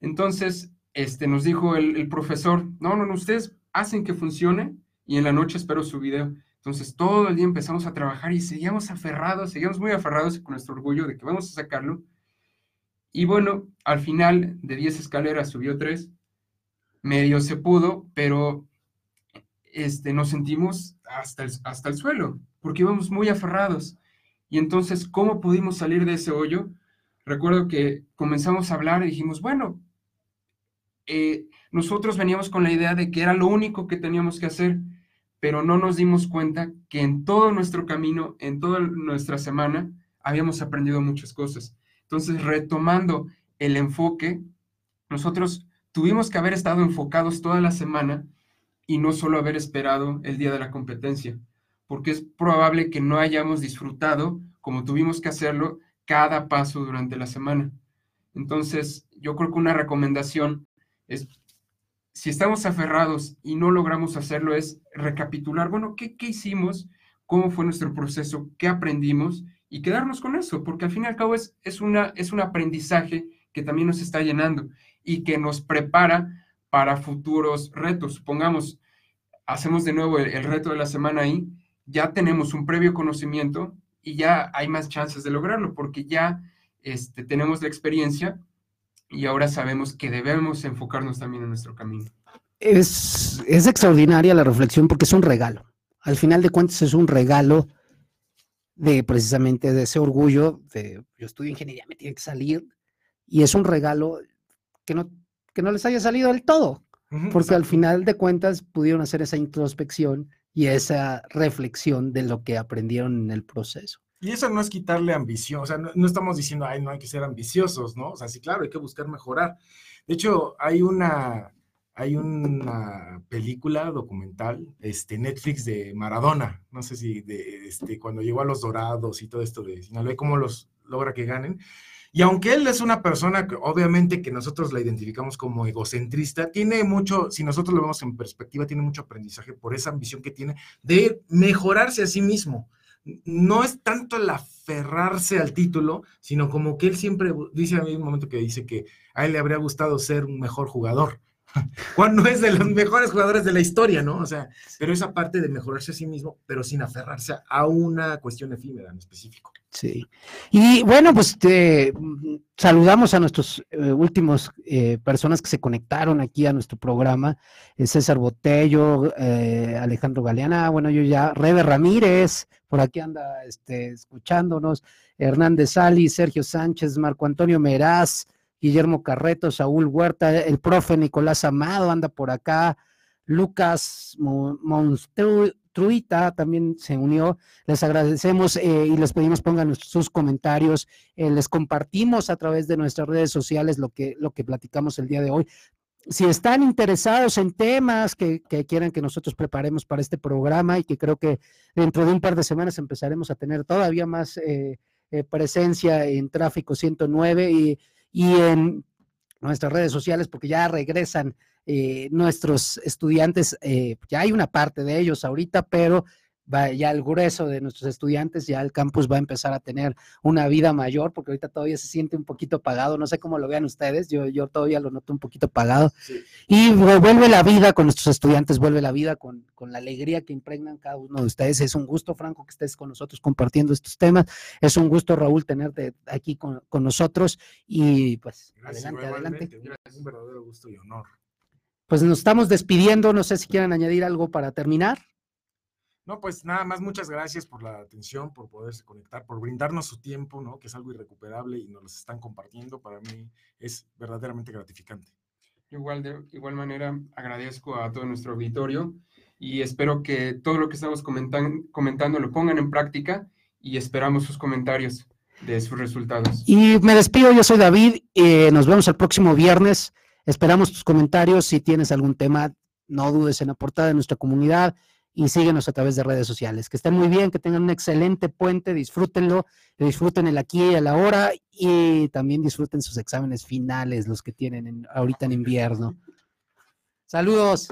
Entonces, este, nos dijo el, profesor, no, no, no, ustedes hacen que funcione y en la noche espero su video. Entonces, todo el día empezamos a trabajar y seguíamos aferrados, seguíamos muy aferrados con nuestro orgullo de que vamos a sacarlo. Y bueno, al final de 10 escaleras subió 3, medio se pudo, pero este, nos sentimos hasta el, hasta el suelo, porque íbamos muy aferrados. Y entonces, ¿cómo pudimos salir de ese hoyo? recuerdo que comenzamos a hablar y dijimos, bueno, eh, nosotros veníamos con la idea de que era lo único que teníamos que hacer, pero no nos dimos cuenta que en todo nuestro camino, en toda nuestra semana, habíamos aprendido muchas cosas. Entonces, retomando el enfoque, nosotros tuvimos que haber estado enfocados toda la semana y no solo haber esperado el día de la competencia, porque es probable que no hayamos disfrutado como tuvimos que hacerlo cada paso durante la semana. Entonces, yo creo que una recomendación es, si estamos aferrados y no logramos hacerlo, es recapitular, bueno, ¿qué, hicimos? ¿Cómo fue nuestro proceso? ¿Qué aprendimos? Y quedarnos con eso, porque al fin y al cabo es, es, una, es un aprendizaje que también nos está llenando y que nos prepara para futuros retos. Supongamos, hacemos de nuevo el, reto de la semana ahí, ya tenemos un previo conocimiento y ya hay más chances de lograrlo porque ya este, tenemos la experiencia y ahora sabemos que debemos enfocarnos también en nuestro camino. Es, es extraordinaria la reflexión porque es un regalo. Al final de cuentas es un regalo de precisamente de ese orgullo de yo estudio ingeniería, me tiene que salir y es un regalo que no, que no les haya salido del todo, porque al final de cuentas pudieron hacer esa introspección y esa reflexión de lo que aprendieron en el proceso. Y eso no es quitarle ambición, o sea, no, estamos diciendo, ay, no hay que ser ambiciosos, ¿no? O sea, sí, claro, hay que buscar mejorar. De hecho, hay una, hay una película documental, este, Netflix de Maradona, no sé si de, este, cuando llegó a los Dorados y todo esto de Sinaloa, cómo los logra que ganen. Y aunque él es una persona que obviamente que nosotros la identificamos como egocentrista, tiene mucho, si nosotros lo vemos en perspectiva, tiene mucho aprendizaje por esa ambición que tiene de mejorarse a sí mismo. No es tanto el aferrarse al título, sino como que él siempre dice a mí un momento que dice que a él le habría gustado ser un mejor jugador. [LAUGHS] Juan no es de los mejores jugadores de la historia, ¿no? O sea, pero esa parte de mejorarse a sí mismo, pero sin aferrarse a una cuestión efímera en específico. Sí. Y bueno, pues te, saludamos a nuestros eh, últimos eh, personas que se conectaron aquí a nuestro programa. Eh, César Botello, Alejandro Galeana, bueno, yo ya, Rebe Ramírez, por aquí anda este, escuchándonos, Hernández Sali, Sergio Sánchez, Marco Antonio Meraz, Guillermo Carreto, Saúl Huerta, el profe Nicolás Amado anda por acá, Lucas Monstruita también se unió. Les agradecemos eh, y les pedimos pongan sus comentarios. Eh, les compartimos a través de nuestras redes sociales lo que, lo que platicamos el día de hoy. Si están interesados en temas que, quieran que nosotros preparemos para este programa y que creo que dentro de un par de semanas empezaremos a tener todavía más eh, presencia en Tráfico 109 y y en nuestras redes sociales, porque ya regresan eh, nuestros estudiantes, eh, ya hay una parte de ellos ahorita, pero ya el grueso de nuestros estudiantes, ya el campus va a empezar a tener una vida mayor, porque ahorita todavía se siente un poquito pagado, no sé cómo lo vean ustedes, yo, yo todavía lo noto un poquito pagado. Y vuelve la vida con nuestros estudiantes, vuelve la vida con, con, la alegría que impregnan cada uno de ustedes. Es un gusto, Franco, que estés con nosotros compartiendo estos temas. Es un gusto, Raúl, tenerte aquí con, con nosotros. Y pues, adelante, adelante. Un verdadero gusto y honor. Pues nos estamos despidiendo, no sé si quieren añadir algo para terminar. No, pues nada más, muchas gracias por la atención, por poderse conectar, por brindarnos su tiempo, ¿no? Que es algo irrecuperable y nos lo están compartiendo. Para mí es verdaderamente gratificante. Igual, de igual manera, agradezco a todo nuestro auditorio y espero que todo lo que estamos comentando lo pongan en práctica y esperamos sus comentarios de sus resultados. Y me despido, yo soy David, y nos vemos el próximo viernes. Esperamos tus comentarios. Si tienes algún tema, no dudes en aportar de nuestra comunidad y síguenos a través de redes sociales. Que estén muy bien, que tengan un excelente puente, disfrútenlo, disfruten el aquí y el ahora y también disfruten sus exámenes finales, los que tienen ahorita en invierno. Saludos.